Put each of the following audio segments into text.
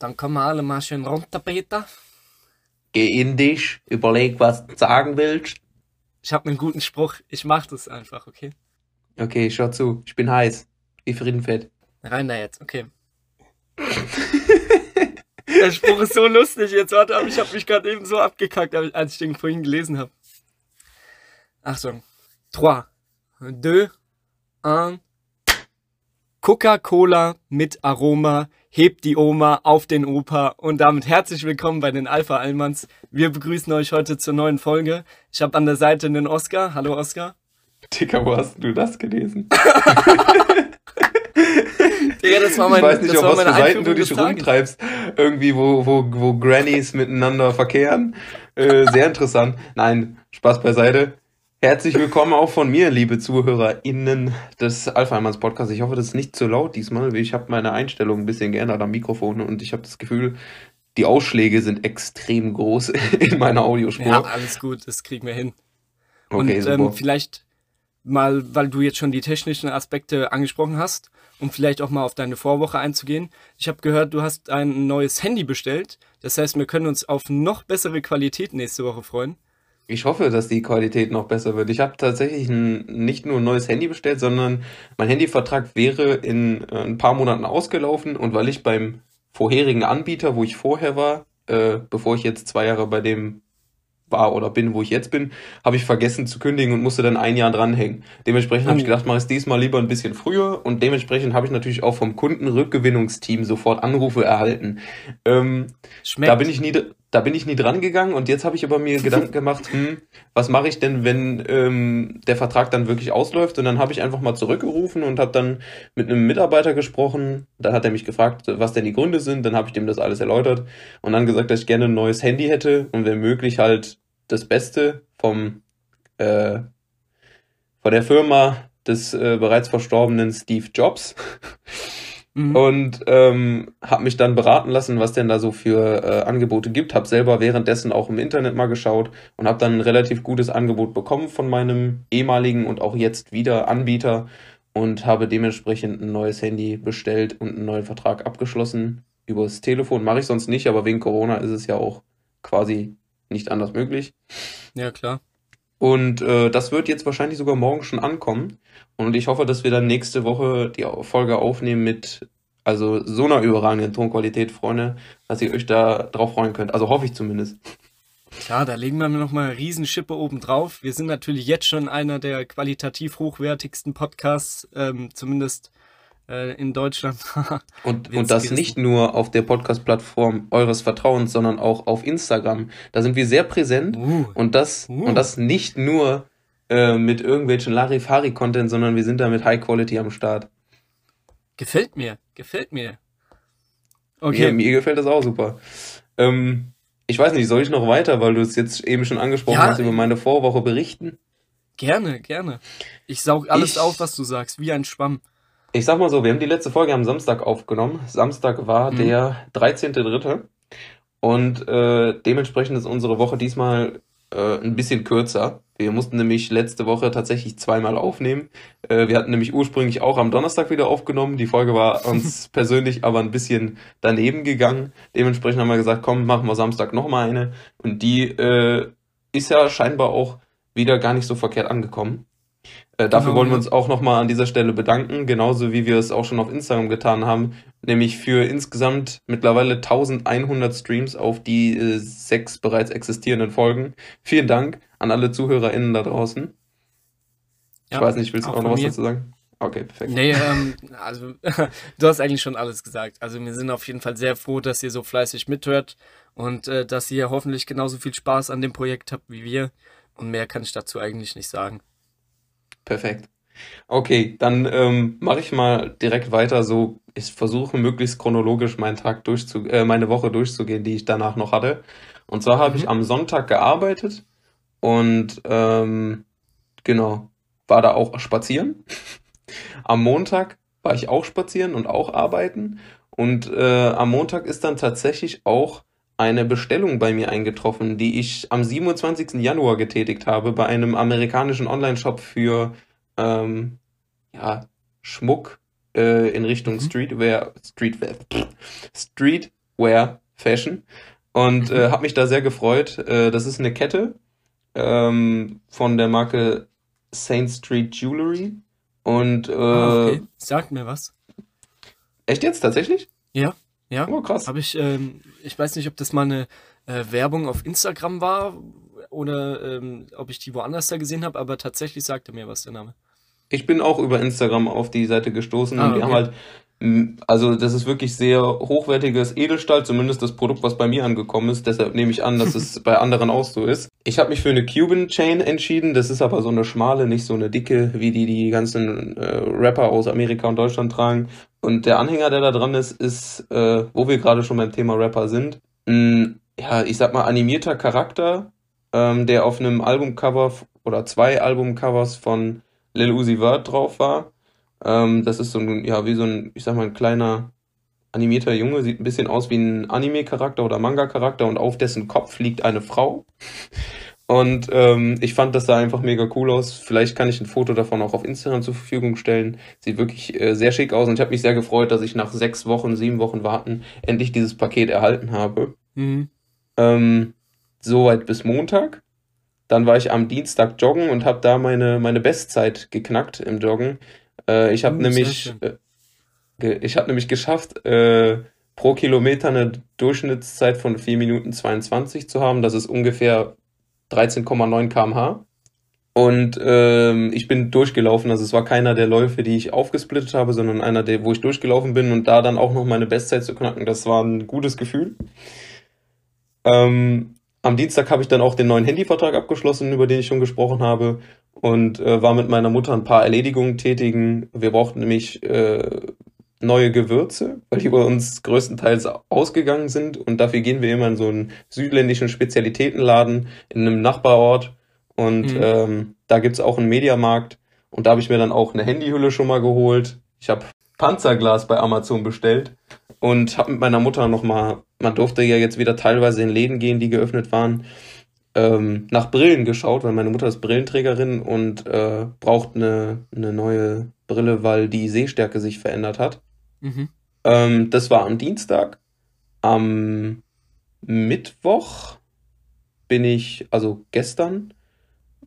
Dann kommen wir alle mal schön runter, Peter. Geh in dich, überleg, was du sagen willst. Ich habe einen guten Spruch. Ich mach das einfach, okay? Okay, schau zu. Ich bin heiß. Wie Friedenfett. Rein da jetzt, okay. Der Spruch ist so lustig jetzt. Warte, aber ich habe mich gerade eben so abgekackt, als ich den vorhin gelesen habe. Achtung. 3, 2, 1. Coca-Cola mit Aroma hebt die Oma auf den Opa und damit herzlich willkommen bei den Alpha Allmanns. Wir begrüßen euch heute zur neuen Folge. Ich habe an der Seite einen Oscar. Hallo Oscar. Dicker, wo hast du das gelesen? Digga, das war mein, ich weiß nicht, das auf war was für Seiten du dich rumtreibst. Irgendwie, wo, wo, wo Grannies miteinander verkehren. Äh, sehr interessant. Nein, Spaß beiseite. Herzlich willkommen auch von mir, liebe ZuhörerInnen des Alpha Podcasts. Ich hoffe, das ist nicht zu laut diesmal. Ich habe meine Einstellung ein bisschen geändert am Mikrofon und ich habe das Gefühl, die Ausschläge sind extrem groß in meiner Audiospur. Ja, alles gut, das kriegen wir hin. okay, und super. ähm, vielleicht mal, weil du jetzt schon die technischen Aspekte angesprochen hast, um vielleicht auch mal auf deine Vorwoche einzugehen. Ich habe gehört, du hast ein neues Handy bestellt. Das heißt, wir können uns auf noch bessere Qualität nächste Woche freuen. Ich hoffe, dass die Qualität noch besser wird. Ich habe tatsächlich ein, nicht nur ein neues Handy bestellt, sondern mein Handyvertrag wäre in äh, ein paar Monaten ausgelaufen und weil ich beim vorherigen Anbieter, wo ich vorher war, äh, bevor ich jetzt zwei Jahre bei dem war oder bin, wo ich jetzt bin, habe ich vergessen zu kündigen und musste dann ein Jahr dranhängen. Dementsprechend habe ich Oh. gedacht, mache ich es diesmal lieber ein bisschen früher und dementsprechend habe ich natürlich auch vom Kundenrückgewinnungsteam sofort Anrufe erhalten. Ähm, Schmeckt. da bin ich nie, da bin ich nie dran gegangen und jetzt habe ich aber mir Gedanken gemacht, hm, was mache ich denn, wenn ähm, der Vertrag dann wirklich ausläuft? Und dann habe ich einfach mal zurückgerufen und habe dann mit einem Mitarbeiter gesprochen. Dann hat er mich gefragt, was denn die Gründe sind. Dann habe ich dem das alles erläutert und dann gesagt, dass ich gerne ein neues Handy hätte und wenn möglich halt das Beste vom äh, von der Firma des äh, bereits verstorbenen Steve Jobs. Mhm. Und ähm, habe mich dann beraten lassen, was denn da so für äh, Angebote gibt. Habe selber währenddessen auch im Internet mal geschaut und habe dann ein relativ gutes Angebot bekommen von meinem ehemaligen und auch jetzt wieder Anbieter und habe dementsprechend ein neues Handy bestellt und einen neuen Vertrag abgeschlossen. Übers Telefon mache ich sonst nicht, aber wegen Corona ist es ja auch quasi nicht anders möglich. Ja, klar. Und äh, das wird jetzt wahrscheinlich sogar morgen schon ankommen. Und ich hoffe, dass wir dann nächste Woche die Folge aufnehmen mit also so einer überragenden Tonqualität, Freunde, dass ihr euch da drauf freuen könnt. Also hoffe ich zumindest. Klar, da legen wir noch mal eine Riesenschippe oben drauf. Wir sind natürlich jetzt schon einer der qualitativ hochwertigsten Podcasts, ähm, zumindest äh, in Deutschland. Und, und das gerissen. nicht nur auf der Podcast-Plattform eures Vertrauens, sondern auch auf Instagram. Da sind wir sehr präsent. uh, Und das, Uh. und das nicht nur äh, mit irgendwelchen Larifari-Content, sondern wir sind da mit High Quality am Start. gefällt mir, gefällt mir. Mir, Okay, mir gefällt das auch super. Ähm, ich weiß nicht, soll ich noch weiter, weil du es jetzt eben schon angesprochen Ja. hast, über meine Vorwoche berichten? gerne, gerne. Ich saug alles Ich- auf, was du sagst, wie ein Schwamm. Ich sag mal so, wir haben die letzte Folge am Samstag aufgenommen. Samstag war Mhm. der 13.3. Und äh, dementsprechend ist unsere Woche diesmal äh, ein bisschen kürzer. Wir mussten nämlich letzte Woche tatsächlich zweimal aufnehmen. Äh, wir hatten nämlich ursprünglich auch am Donnerstag wieder aufgenommen. Die Folge war uns persönlich aber ein bisschen daneben gegangen. Dementsprechend haben wir gesagt, komm, machen wir Samstag nochmal eine. Und die äh, ist ja scheinbar auch wieder gar nicht so verkehrt angekommen. Äh, dafür Genau, wollen wir uns auch nochmal an dieser Stelle bedanken, genauso wie wir es auch schon auf Instagram getan haben, nämlich für insgesamt mittlerweile 1100 Streams auf die äh, sechs bereits existierenden Folgen. Vielen Dank an alle ZuhörerInnen da draußen. Ich Ja, weiß nicht, willst du auch auch noch was dazu sagen? Okay, perfekt. Nee, ähm, also du hast eigentlich schon alles gesagt. Also wir sind auf jeden Fall sehr froh, dass ihr so fleißig mithört und äh, dass ihr hoffentlich genauso viel Spaß an dem Projekt habt wie wir. Und mehr kann ich dazu eigentlich nicht sagen. Perfekt. Okay, dann ähm, mache ich mal direkt weiter. So, ich versuche möglichst chronologisch meinen Tag durchzu, äh, meine Woche durchzugehen, die ich danach noch hatte. Und zwar habe ich Mhm. am Sonntag gearbeitet und ähm, genau, war da auch spazieren. Am Montag war ich auch spazieren und auch arbeiten. Und äh, am Montag ist dann tatsächlich auch eine Bestellung bei mir eingetroffen, die ich am 27. Januar getätigt habe bei einem amerikanischen Online-Shop für ähm, ja, Schmuck äh, in Richtung Mhm. Streetwear, Streetwear, Streetwear Wear Fashion und äh, habe mich da sehr gefreut. Äh, das ist eine Kette ähm, von der Marke Saint Street Jewelry und äh, Ah, okay. Sagt mir was. echt jetzt tatsächlich? Ja, ja. Oh krass. Habe ich, ähm, ich weiß nicht, ob das mal eine äh, Werbung auf Instagram war oder ähm, ob ich die woanders da gesehen habe, aber tatsächlich sagte mir was der Name. Ich bin auch über Instagram auf die Seite gestoßen Ah, und die okay. haben halt, also das ist wirklich sehr hochwertiges Edelstahl, zumindest das Produkt, was bei mir angekommen ist. Deshalb nehme ich an, dass es bei anderen auch so ist. Ich habe mich für eine Cuban Chain entschieden. Das ist aber so eine schmale, nicht so eine dicke, wie die die ganzen äh, Rapper aus Amerika und Deutschland tragen. Und der Anhänger, der da dran ist, ist, äh, wo wir gerade schon beim Thema Rapper sind, ein, ja, ich sag mal, animierter Charakter, ähm, der auf einem Albumcover oder zwei Albumcovers von Lil Uzi Vert drauf war. Ähm, das ist so ein, ja, wie so ein, ich sag mal, ein kleiner animierter Junge, sieht ein bisschen aus wie ein Anime-Charakter oder Manga-Charakter und auf dessen Kopf liegt eine Frau. Und ähm, ich fand das sah einfach mega cool aus. Vielleicht kann ich ein Foto davon auch auf Instagram zur Verfügung stellen. Sieht wirklich äh, sehr schick aus und ich habe mich sehr gefreut, dass ich nach sechs Wochen, sieben Wochen warten endlich dieses Paket erhalten habe. Mhm. Ähm, soweit bis Montag. Dann war ich am Dienstag joggen und habe da meine, meine Bestzeit geknackt im Joggen. Äh, ich habe Uh, sehr nämlich, äh, ich habe nämlich geschafft, äh, pro Kilometer eine Durchschnittszeit von 4 Minuten 22 zu haben. Das ist ungefähr 13,9 km/h. Und ähm, ich bin durchgelaufen. Also es war keiner der Läufe, die ich aufgesplittet habe, sondern einer, der, wo ich durchgelaufen bin und da dann auch noch meine Bestzeit zu knacken. Das war ein gutes Gefühl. Ähm, am Dienstag habe ich dann auch den neuen Handyvertrag abgeschlossen, über den ich schon gesprochen habe, und äh, war mit meiner Mutter ein paar Erledigungen tätigen. Wir brauchten nämlich äh, neue Gewürze, weil die bei uns größtenteils ausgegangen sind. Und dafür gehen wir immer in so einen südländischen Spezialitätenladen in einem Nachbarort. Und Mhm. ähm, da gibt's auch einen Mediamarkt. Und da habe ich mir dann auch eine Handyhülle schon mal geholt. Ich habe Panzerglas bei Amazon bestellt und habe mit meiner Mutter nochmal, man durfte ja jetzt wieder teilweise in Läden gehen, die geöffnet waren, ähm, nach Brillen geschaut, weil meine Mutter ist Brillenträgerin und äh, braucht eine, eine neue Brille, weil die Sehstärke sich verändert hat. Mhm. Ähm, das war am Dienstag. Am Mittwoch bin ich, also gestern,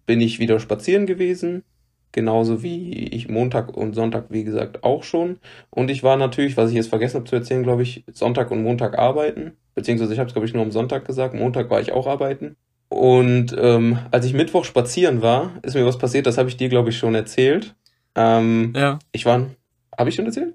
bin ich wieder spazieren gewesen. Genauso wie ich Montag und Sonntag, wie gesagt, auch schon. Und ich war natürlich, was ich jetzt vergessen habe zu erzählen, glaube ich, Sonntag und Montag arbeiten. Beziehungsweise ich habe es, glaube ich, nur am Sonntag gesagt. Montag war ich auch arbeiten. Und ähm, als ich Mittwoch spazieren war, ist mir was passiert, das habe ich dir, glaube ich, schon erzählt. Ähm, Ja. ich war, habe ich schon erzählt?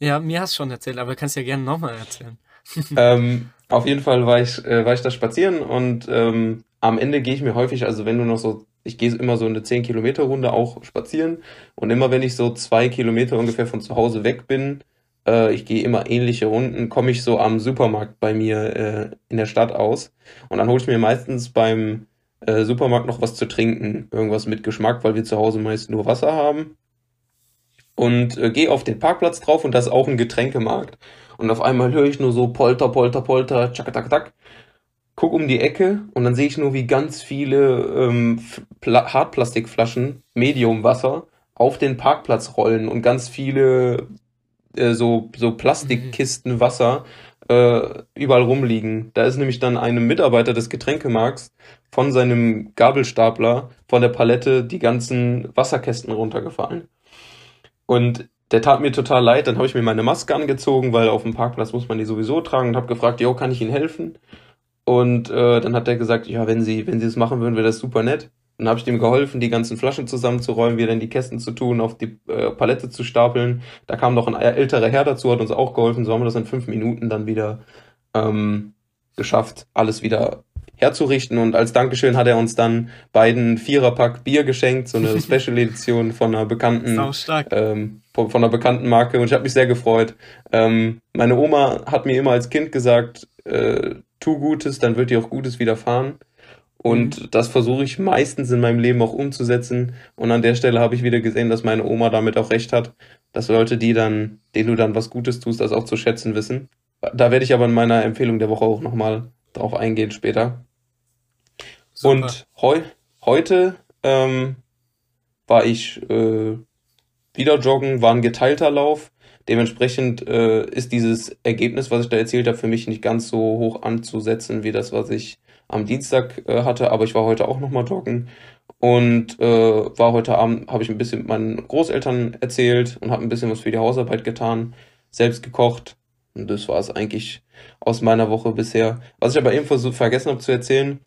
Ja, mir hast du schon erzählt, aber kannst ja gerne nochmal erzählen. ähm, auf jeden Fall war ich, äh, war ich da spazieren und ähm, am Ende gehe ich mir häufig, also wenn du noch so, ich gehe immer so eine 10 Kilometer Runde auch spazieren und immer wenn ich so zwei Kilometer ungefähr von zu Hause weg bin, äh, ich gehe immer ähnliche Runden, komme ich so am Supermarkt bei mir äh, in der Stadt aus und dann hole ich mir meistens beim äh, Supermarkt noch was zu trinken, irgendwas mit Geschmack, weil wir zu Hause meist nur Wasser haben und äh, gehe auf den Parkplatz drauf und da ist auch ein Getränkemarkt. Und auf einmal höre ich nur so Polter, Polter, Polter, tschak, tak. Guck um die Ecke und dann sehe ich nur, wie ganz viele ähm, Hartplastikflaschen, Mediumwasser, auf den Parkplatz rollen und ganz viele äh, so, so Plastikkisten Wasser äh, überall rumliegen. Da ist nämlich dann einem Mitarbeiter des Getränkemarkts von seinem Gabelstapler von der Palette die ganzen Wasserkästen runtergefallen. Und der tat mir total leid. Dann habe ich mir meine Maske angezogen, weil auf dem Parkplatz muss man die sowieso tragen und habe gefragt, jo, kann ich Ihnen helfen? Und äh, dann hat er gesagt, ja, wenn Sie, wenn Sie das machen würden, wäre das super nett. Dann habe ich dem geholfen, die ganzen Flaschen zusammenzuräumen, wieder in die Kästen zu tun, auf die äh, Palette zu stapeln. Da kam noch ein älterer Herr dazu, hat uns auch geholfen. So haben wir das in fünf Minuten dann wieder ähm, geschafft, alles wieder herzurichten. Und als Dankeschön hat er uns dann beiden Viererpack Bier geschenkt, so eine Special Edition von einer bekannten ähm, von, von einer bekannten Marke und ich habe mich sehr gefreut. Ähm, meine Oma hat mir immer als Kind gesagt, äh, tu Gutes, dann wird dir auch Gutes widerfahren. Und das versuche ich meistens in meinem Leben auch umzusetzen. Und an der Stelle habe ich wieder gesehen, dass meine Oma damit auch recht hat, dass Leute, die dann, denen du dann was Gutes tust, das auch zu schätzen wissen. Da werde ich aber in meiner Empfehlung der Woche auch nochmal drauf eingehen später. Super. Und heu heute ähm, war ich äh, wieder joggen, war ein geteilter Lauf. Dementsprechend äh, ist dieses Ergebnis, was ich da erzählt habe, für mich nicht ganz so hoch anzusetzen wie das, was ich am Dienstag äh, hatte. Aber ich war heute auch nochmal joggen und äh, war heute Abend, habe ich ein bisschen mit meinen Großeltern erzählt und habe ein bisschen was für die Hausarbeit getan, selbst gekocht. Und das war es eigentlich aus meiner Woche bisher. Was ich aber eben vergessen habe zu erzählen,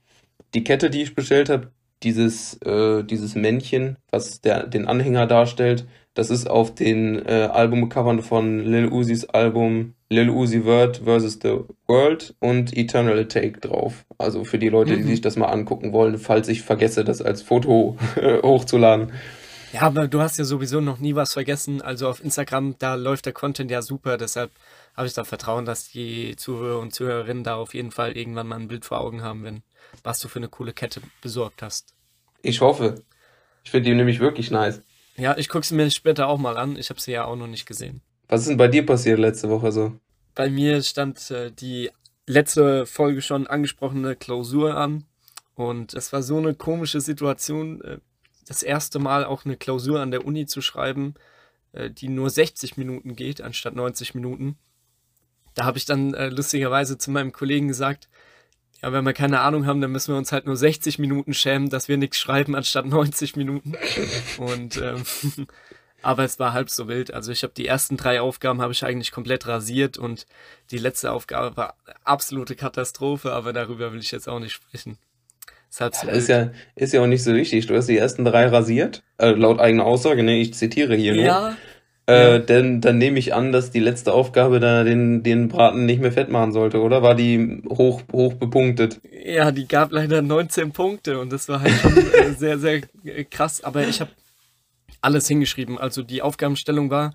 die Kette, die ich bestellt habe, dieses, äh, dieses Männchen, was der, den Anhänger darstellt, das ist auf den äh, Albumcovern von Lil Uzi's Album Lil Uzi Vert vs. The World und Eternal Take drauf. Also für die Leute, die mhm. sich das mal angucken wollen, falls ich vergesse, das als Foto hochzuladen. Ja, aber du hast ja sowieso noch nie was vergessen. Also auf Instagram, da läuft der Content ja super. Deshalb habe ich da Vertrauen, dass die Zuhörer und Zuhörerinnen da auf jeden Fall irgendwann mal ein Bild vor Augen haben, wenn was du für eine coole Kette besorgt hast. Ich hoffe. Ich finde die nämlich wirklich nice. Ja, ich gucke sie mir später auch mal an. Ich habe sie ja auch noch nicht gesehen. Was ist denn bei dir passiert letzte Woche so? Bei mir stand äh, die letzte Folge schon angesprochene Klausur an. Und es war so eine komische Situation, äh, das erste Mal auch eine Klausur an der Uni zu schreiben, äh, die nur 60 Minuten geht, anstatt 90 Minuten. Da habe ich dann äh, lustigerweise zu meinem Kollegen gesagt, ja, wenn wir keine Ahnung haben, dann müssen wir uns halt nur 60 Minuten schämen, dass wir nichts schreiben anstatt 90 Minuten. Und ähm, aber es war halb so wild. Also ich habe die ersten drei Aufgaben habe ich eigentlich komplett rasiert und die letzte Aufgabe war absolute Katastrophe, aber darüber will ich jetzt auch nicht sprechen. Ist, halt so ja, ist ja, ist ja auch nicht so wichtig. Du hast die ersten drei rasiert, äh, laut eigener Aussage, ne? Ich zitiere hier nur. Ja, äh, ja. denn dann nehme ich an, dass die letzte Aufgabe da den, den Braten nicht mehr fett machen sollte, oder? War die hoch, hoch bepunktet? Ja, die gab leider 19 Punkte und das war halt schon äh, sehr, sehr äh, krass. Aber ich habe alles hingeschrieben. Also die Aufgabenstellung war,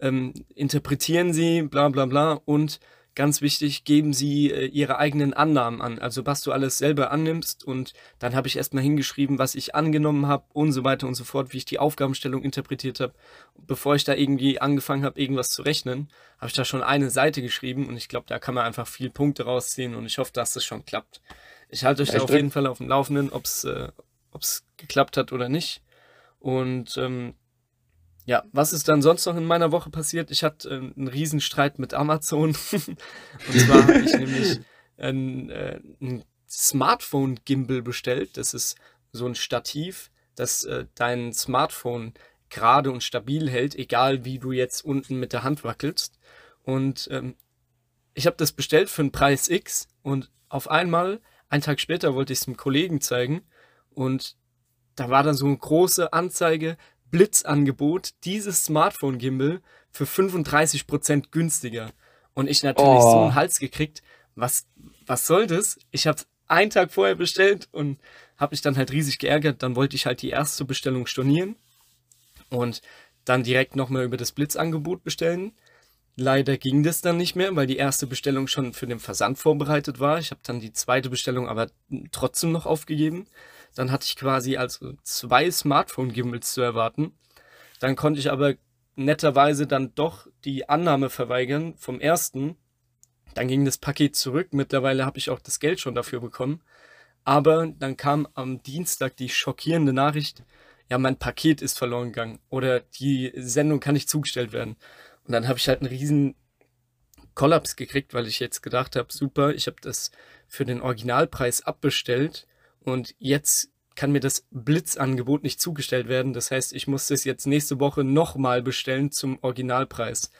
ähm, interpretieren Sie, bla bla bla und ganz wichtig, geben Sie äh, Ihre eigenen Annahmen an. Also was du alles selber annimmst und dann habe ich erstmal hingeschrieben, was ich angenommen habe und so weiter und so fort, wie ich die Aufgabenstellung interpretiert habe. Bevor ich da irgendwie angefangen habe, irgendwas zu rechnen, habe ich da schon eine Seite geschrieben und ich glaube, da kann man einfach viel Punkte rausziehen und ich hoffe, dass das schon klappt. Ich halte euch ja, da auf jeden Fall auf dem Laufenden, ob es äh, geklappt hat oder nicht. Und ähm, ja, was ist dann sonst noch in meiner Woche passiert? Ich hatte äh, einen Riesenstreit mit Amazon. und zwar habe ich nämlich ein, äh, ein Smartphone-Gimbal bestellt. Das ist so ein Stativ, das äh, dein Smartphone gerade und stabil hält, egal wie du jetzt unten mit der Hand wackelst. Und ähm, ich habe das bestellt für einen Preis X und auf einmal, einen Tag später, wollte ich es einem Kollegen zeigen und da war dann so eine große Anzeige, Blitzangebot dieses Smartphone-Gimbal für 35% günstiger. Und ich natürlich oh. so einen Hals gekriegt. Was, was soll das? Ich habe einen Tag vorher bestellt und habe mich dann halt riesig geärgert. Dann wollte ich halt die erste Bestellung stornieren und dann direkt nochmal über das Blitzangebot bestellen. Leider ging das dann nicht mehr, weil die erste Bestellung schon für den Versand vorbereitet war. Ich habe dann die zweite Bestellung aber trotzdem noch aufgegeben. Dann hatte ich quasi also zwei Smartphone-Gimbals zu erwarten. Dann konnte ich aber netterweise dann doch die Annahme verweigern vom ersten. Dann ging das Paket zurück. Mittlerweile habe ich auch das Geld schon dafür bekommen. Aber dann kam am Dienstag die schockierende Nachricht, ja, mein Paket ist verloren gegangen oder die Sendung kann nicht zugestellt werden. Und dann habe ich halt einen riesen Kollaps gekriegt, weil ich jetzt gedacht habe, super, ich habe das für den Originalpreis abbestellt und jetzt kann mir das Blitzangebot nicht zugestellt werden. Das heißt, ich muss das jetzt nächste Woche nochmal bestellen zum Originalpreis.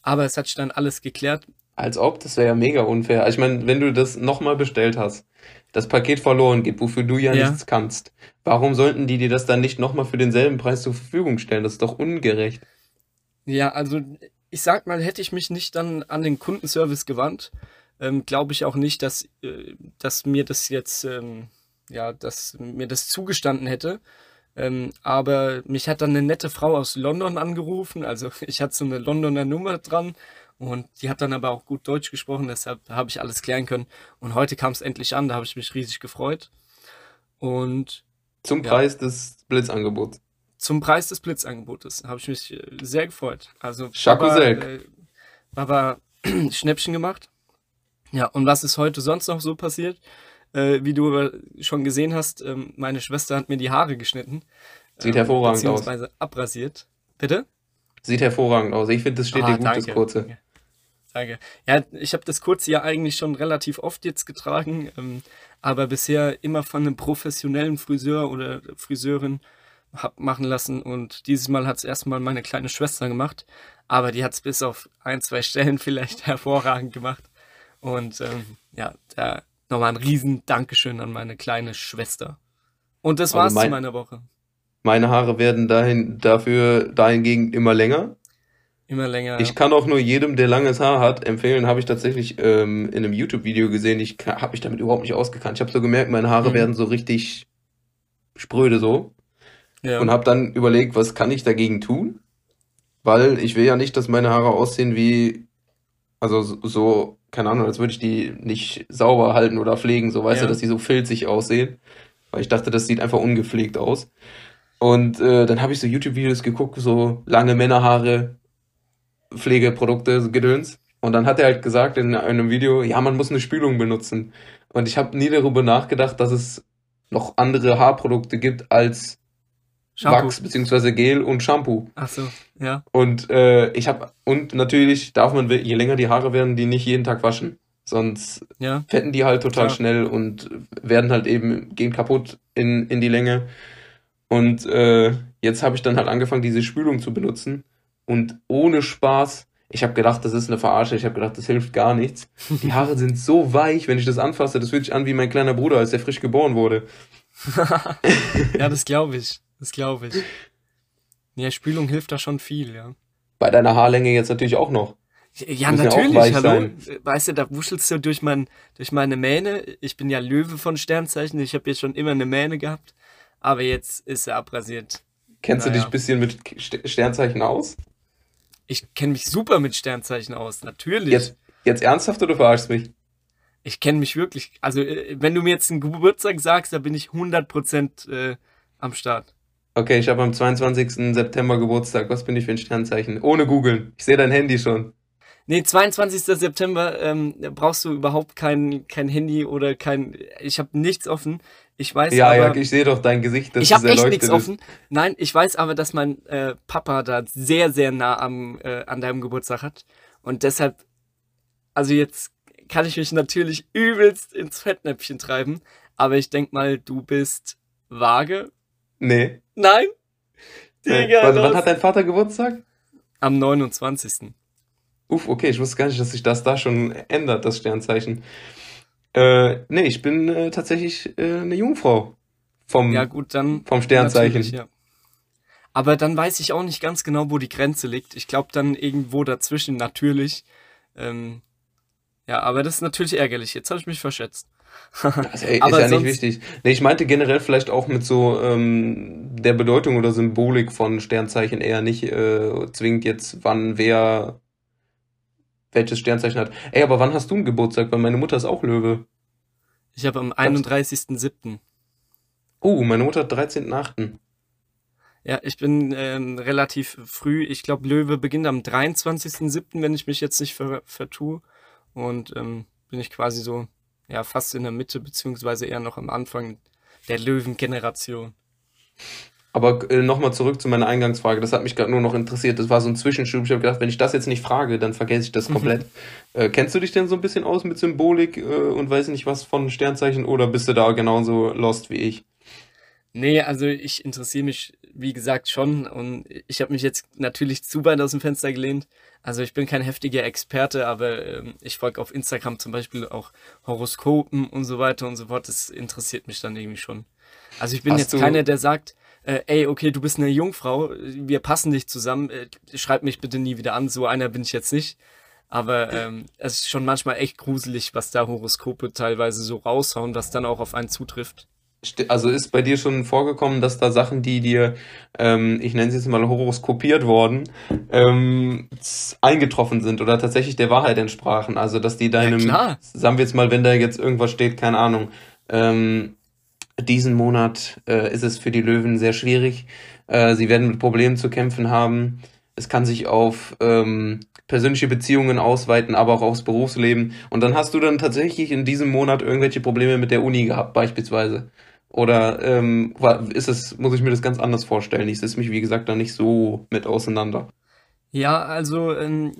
Aber es hat sich dann alles geklärt. Als ob, das wäre ja mega unfair. Also ich meine, wenn du das nochmal bestellt hast, das Paket verloren geht, wofür du ja, ja, nichts kannst, warum sollten die dir das dann nicht nochmal für denselben Preis zur Verfügung stellen? Das ist doch ungerecht. Ja, also ich sag mal, hätte ich mich nicht dann an den Kundenservice gewandt, ähm, glaube ich auch nicht, dass, äh, dass mir das jetzt ähm, ja, dass mir das zugestanden hätte. Ähm, aber mich hat dann eine nette Frau aus London angerufen. Also ich hatte so eine Londoner Nummer dran und die hat dann aber auch gut Deutsch gesprochen, deshalb habe ich alles klären können. Und heute kam es endlich an, da habe ich mich riesig gefreut. Und zum ja, Preis des Blitzangebots. Zum Preis des Blitzangebotes habe ich mich äh, sehr gefreut. Also Baba, äh, Baba Schnäppchen gemacht. Ja, und was ist heute sonst noch so passiert? Äh, wie du schon gesehen hast, ähm, meine Schwester hat mir die Haare geschnitten. Sieht ähm, hervorragend beziehungsweise aus. abrasiert. Bitte? Sieht hervorragend aus. Ich finde, das steht Ah, dir gut, danke. das kurze. Danke. Danke. Ja, ich habe das kurze ja eigentlich schon relativ oft jetzt getragen, ähm, aber bisher immer von einem professionellen Friseur oder Friseurin hab machen lassen und dieses Mal hat es erstmal meine kleine Schwester gemacht, aber die hat es bis auf ein, zwei Stellen vielleicht hervorragend gemacht. Und ähm, ja, da nochmal ein riesen Dankeschön an meine kleine Schwester. Und das Also war's mein- zu meiner Woche. Meine Haare werden dahin, dafür dahingegen immer länger. Immer länger. Ich kann auch nur jedem, der langes Haar hat, empfehlen, habe ich tatsächlich ähm, in einem YouTube-Video gesehen. Ich habe mich damit überhaupt nicht ausgekannt. Ich habe so gemerkt, meine Haare Mhm. werden so richtig spröde so. ja. Und habe dann überlegt, was kann ich dagegen tun? Weil ich will ja nicht, dass meine Haare aussehen wie, also so, keine Ahnung, als würde ich die nicht sauber halten oder pflegen, so weißt Ja. du, dass die so filzig aussehen. Weil ich dachte, das sieht einfach ungepflegt aus. Und äh, dann habe ich so YouTube-Videos geguckt, so lange Männerhaare, Pflegeprodukte, so Gedöns. Und dann hat er halt gesagt in einem Video, ja, man muss eine Spülung benutzen. Und ich habe nie darüber nachgedacht, dass es noch andere Haarprodukte gibt als Shampoo. Wachs beziehungsweise Gel und Shampoo. Ach so, ja. Und äh, ich habe und natürlich darf man, je länger die Haare werden, die nicht jeden Tag waschen. Sonst Ja. fetten die halt total Klar. schnell und werden halt eben, gehen kaputt in, in die Länge. Und äh, jetzt habe ich dann halt angefangen, diese Spülung zu benutzen. Und ohne Spaß, ich habe gedacht, das ist eine Verarsche, ich habe gedacht, das hilft gar nichts. Die Haare sind so weich, wenn ich das anfasse, das fühlt sich an wie mein kleiner Bruder, als er frisch geboren wurde. Ja, das glaube ich. Das glaube ich. Ja, Spülung hilft da schon viel, ja. Bei deiner Haarlänge jetzt natürlich auch noch. Ja, ja natürlich, weich hallo. sein. Weißt du, da wuschelst du durch, mein, durch meine Mähne. Ich bin ja Löwe von Sternzeichen. Ich habe jetzt schon immer eine Mähne gehabt. Aber jetzt ist er abrasiert. Kennst du Naja. dich ein bisschen mit St- Sternzeichen aus? Ich kenne mich super mit Sternzeichen aus, natürlich. Jetzt, jetzt ernsthaft oder verarschst du mich? Ich kenne mich wirklich. Also, äh, wenn du mir jetzt einen Geburtstag sagst, da bin ich 100% äh, am Start. Okay, ich habe am 22. September Geburtstag. Was bin ich für ein Sternzeichen? Ohne googeln. Ich sehe dein Handy schon. Nee, 22. September ähm, brauchst du überhaupt kein, kein Handy oder kein. Ich habe nichts offen. Ich weiß Ja, aber. ja, ich sehe doch dein Gesicht, dass ich habe echt nichts ist. offen. Nein, ich weiß aber, dass mein äh, Papa da sehr, sehr nah am, äh, an deinem Geburtstag hat. Und deshalb, also jetzt kann ich mich natürlich übelst ins Fettnäpfchen treiben. Aber ich denk mal, du bist vage. Nee. Nein? nee. Digga, wann, wann hat dein Vater Geburtstag? am 29. Uff, okay, ich wusste gar nicht, dass sich das da schon ändert, das Sternzeichen. Äh, nee, ich bin äh, tatsächlich äh, eine Jungfrau. Vom, Ja, gut, dann. vom Sternzeichen. Ja. Aber dann weiß ich auch nicht ganz genau, wo die Grenze liegt. Ich glaube dann irgendwo dazwischen, natürlich. Ähm, ja, aber das ist natürlich ärgerlich. Jetzt habe ich mich verschätzt. Ist, ey, ist Aber ja nicht wichtig. Nee, ich meinte generell vielleicht auch mit so ähm, der Bedeutung oder Symbolik von Sternzeichen eher nicht äh, zwingend jetzt, wann wer welches Sternzeichen hat. Ey, aber wann hast du einen Geburtstag? Weil meine Mutter ist auch Löwe. Ich habe am 31.07. Oh, meine Mutter hat 13.8. Ja, ich bin ähm, relativ früh. Ich glaube, Löwe beginnt am 23.07., wenn ich mich jetzt nicht ver vertue. Und ähm, bin ich quasi so, ja, fast in der Mitte, beziehungsweise eher noch am Anfang der Löwengeneration. Aber äh, nochmal zurück zu meiner Eingangsfrage. Das hat mich gerade nur noch interessiert. Das war so ein Zwischenschub. Ich habe gedacht, wenn ich das jetzt nicht frage, dann vergesse ich das komplett. äh, kennst du dich denn so ein bisschen aus mit Symbolik äh, und weiß nicht was von Sternzeichen oder bist du da genauso lost wie ich? Nee, also ich interessiere mich, wie gesagt, schon und ich habe mich jetzt natürlich zu weit aus dem Fenster gelehnt. Also ich bin kein heftiger Experte, aber ähm, ich folge auf Instagram zum Beispiel auch Horoskopen und so weiter und so fort. Das interessiert mich dann irgendwie schon. Also ich bin Hast jetzt keiner, der sagt, äh, ey, okay, du bist eine Jungfrau, wir passen nicht zusammen, äh, schreib mich bitte nie wieder an. So einer bin ich jetzt nicht. Aber ähm, es ist schon manchmal echt gruselig, was da Horoskope teilweise so raushauen, was dann auch auf einen zutrifft. Also ist bei dir schon vorgekommen, dass da Sachen, die dir, ähm, ich nenne sie jetzt mal horoskopiert worden, ähm, eingetroffen sind oder tatsächlich der Wahrheit entsprachen? Also dass die deinem, klar. sagen wir jetzt mal, wenn da jetzt irgendwas steht, keine Ahnung, ähm, diesen Monat äh, ist es für die Löwen sehr schwierig. Äh, sie werden mit Problemen zu kämpfen haben. Es kann sich auf ähm, persönliche Beziehungen ausweiten, aber auch aufs Berufsleben. Und dann hast du dann tatsächlich in diesem Monat irgendwelche Probleme mit der Uni gehabt, beispielsweise. Oder ähm, ist es, muss ich mir das ganz anders vorstellen? Ich setze mich, wie gesagt, da nicht so mit auseinander. Ja, also ähm,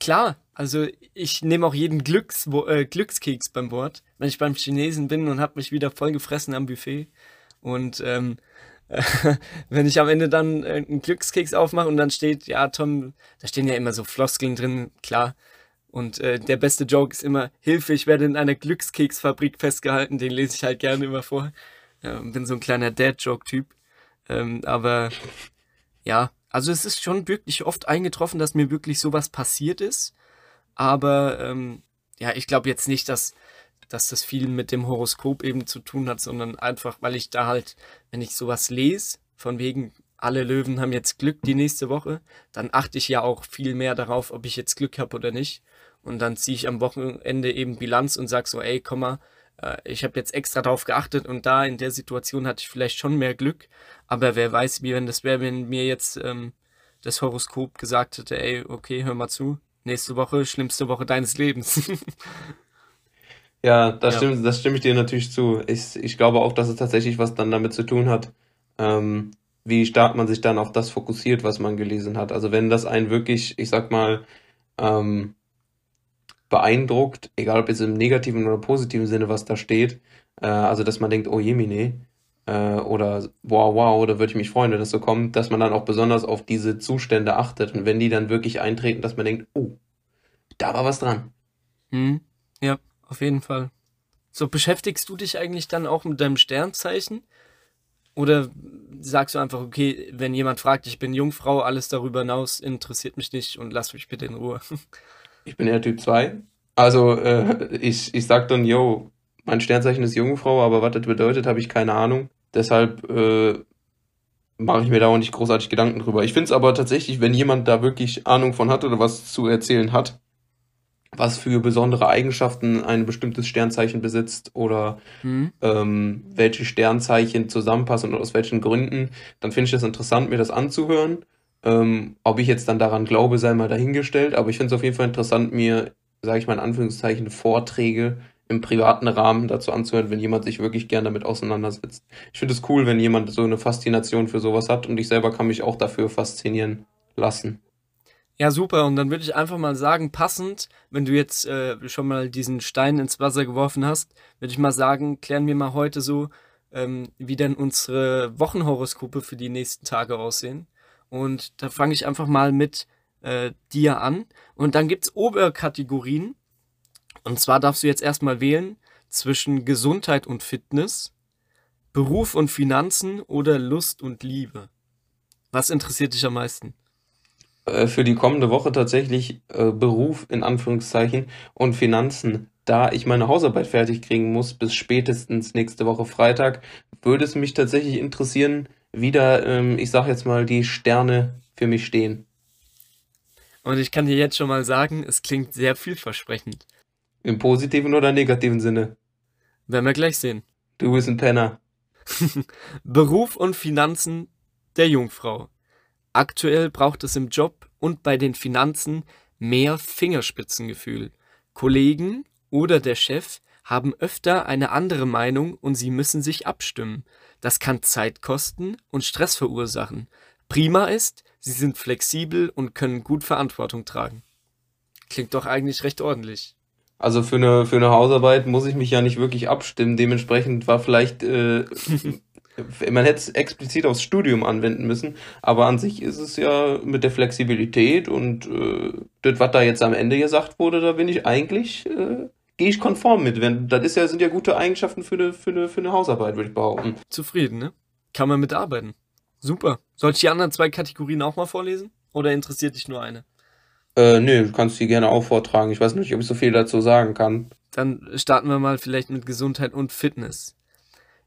klar, also ich nehme auch jeden Glücks, äh, Glückskeks beim Wort, wenn ich beim Chinesen bin und habe mich wieder voll gefressen am Buffet. Und ähm, wenn ich am Ende dann äh, einen Glückskeks aufmache und dann steht, ja, Tom, da stehen ja immer so Floskeln drin, klar. Und äh, der beste Joke ist immer, Hilfe, ich werde in einer Glückskeksfabrik festgehalten, den lese ich halt gerne immer vor. Ja, bin so ein kleiner Dad-Joke-Typ. Ähm, aber ja, also es ist schon wirklich oft eingetroffen, dass mir wirklich sowas passiert ist. Aber ähm, ja, ich glaube jetzt nicht, dass, dass das viel mit dem Horoskop eben zu tun hat, sondern einfach, weil ich da halt, wenn ich sowas lese, von wegen, alle Löwen haben jetzt Glück die nächste Woche, dann achte ich ja auch viel mehr darauf, ob ich jetzt Glück habe oder nicht. Und dann ziehe ich am Wochenende eben Bilanz und sage so, ey, komm mal, äh, ich habe jetzt extra darauf geachtet und da in der Situation hatte ich vielleicht schon mehr Glück. Aber wer weiß, wie wenn das wäre, wenn mir jetzt ähm, das Horoskop gesagt hätte, ey, okay, hör mal zu, nächste Woche, schlimmste Woche deines Lebens. ja, das, ja. Stimmt, das stimme ich dir natürlich zu. Ich, ich glaube auch, dass es tatsächlich was dann damit zu tun hat, ähm, wie stark man sich dann auf das fokussiert, was man gelesen hat. Also wenn das einen wirklich, ich sag mal, ähm, beeindruckt, egal ob jetzt im negativen oder positiven Sinne, was da steht. Äh, also, dass man denkt, oh jemine, äh, oder wow, wow, da würde ich mich freuen, wenn das so kommt, dass man dann auch besonders auf diese Zustände achtet. Und wenn die dann wirklich eintreten, dass man denkt, oh, da war was dran. Hm, ja, auf jeden Fall. So, beschäftigst du dich eigentlich dann auch mit deinem Sternzeichen? Oder sagst du einfach, okay, wenn jemand fragt, ich bin Jungfrau, alles darüber hinaus interessiert mich nicht und lass mich bitte in Ruhe? Ich bin eher Typ 2. Also äh, ich, ich sag dann, yo, mein Sternzeichen ist Jungfrau, aber was das bedeutet, habe ich keine Ahnung. Deshalb äh, mache ich mir da auch nicht großartig Gedanken drüber. Ich finde es aber tatsächlich, wenn jemand da wirklich Ahnung von hat oder was zu erzählen hat, was für besondere Eigenschaften ein bestimmtes Sternzeichen besitzt oder mhm. ähm, welche Sternzeichen zusammenpassen und aus welchen Gründen, dann finde ich das interessant, mir das anzuhören. Ähm, ob ich jetzt dann daran glaube, sei mal dahingestellt, aber ich finde es auf jeden Fall interessant, mir, sage ich mal in Anführungszeichen, Vorträge im privaten Rahmen dazu anzuhören, wenn jemand sich wirklich gern damit auseinandersetzt. Ich finde es cool, wenn jemand so eine Faszination für sowas hat und ich selber kann mich auch dafür faszinieren lassen. Ja, super. Und dann würde ich einfach mal sagen, passend, wenn du jetzt äh, schon mal diesen Stein ins Wasser geworfen hast, würde ich mal sagen, klären wir mal heute so, ähm, wie denn unsere Wochenhoroskope für die nächsten Tage aussehen. Und da fange ich einfach mal mit äh, dir an. Und dann gibt es Oberkategorien. Und zwar darfst du jetzt erstmal wählen zwischen Gesundheit und Fitness, Beruf und Finanzen oder Lust und Liebe. Was interessiert dich am meisten? Äh, für die kommende Woche tatsächlich äh, Beruf in Anführungszeichen und Finanzen. Da ich meine Hausarbeit fertig kriegen muss bis spätestens nächste Woche Freitag, würde es mich tatsächlich interessieren, wieder, ähm, ich sag jetzt mal, die Sterne für mich stehen. Und ich kann dir jetzt schon mal sagen, es klingt sehr vielversprechend. Im positiven oder negativen Sinne? Werden wir gleich sehen. Du bist ein Penner. Beruf und Finanzen der Jungfrau. Aktuell braucht es im Job und bei den Finanzen mehr Fingerspitzengefühl. Kollegen oder der Chef haben öfter eine andere Meinung und sie müssen sich abstimmen. Das kann Zeit kosten und Stress verursachen. Prima ist, sie sind flexibel und können gut Verantwortung tragen. Klingt doch eigentlich recht ordentlich. Also für eine, für eine Hausarbeit muss ich mich ja nicht wirklich abstimmen. Dementsprechend war vielleicht, äh, man hätte es explizit aufs Studium anwenden müssen, aber an sich ist es ja mit der Flexibilität und äh, das, was da jetzt am Ende gesagt wurde, da bin ich eigentlich äh, gehe ich konform mit. Wenn, das ist ja, sind ja gute Eigenschaften für eine, für eine, für eine Hausarbeit, würde ich behaupten. Zufrieden, ne? Kann man mitarbeiten. Super. Soll ich die anderen zwei Kategorien auch mal vorlesen? Oder interessiert dich nur eine? Äh, nö, du kannst die gerne auch vortragen. Ich weiß nicht, ob ich so viel dazu sagen kann. Dann starten wir mal vielleicht mit Gesundheit und Fitness.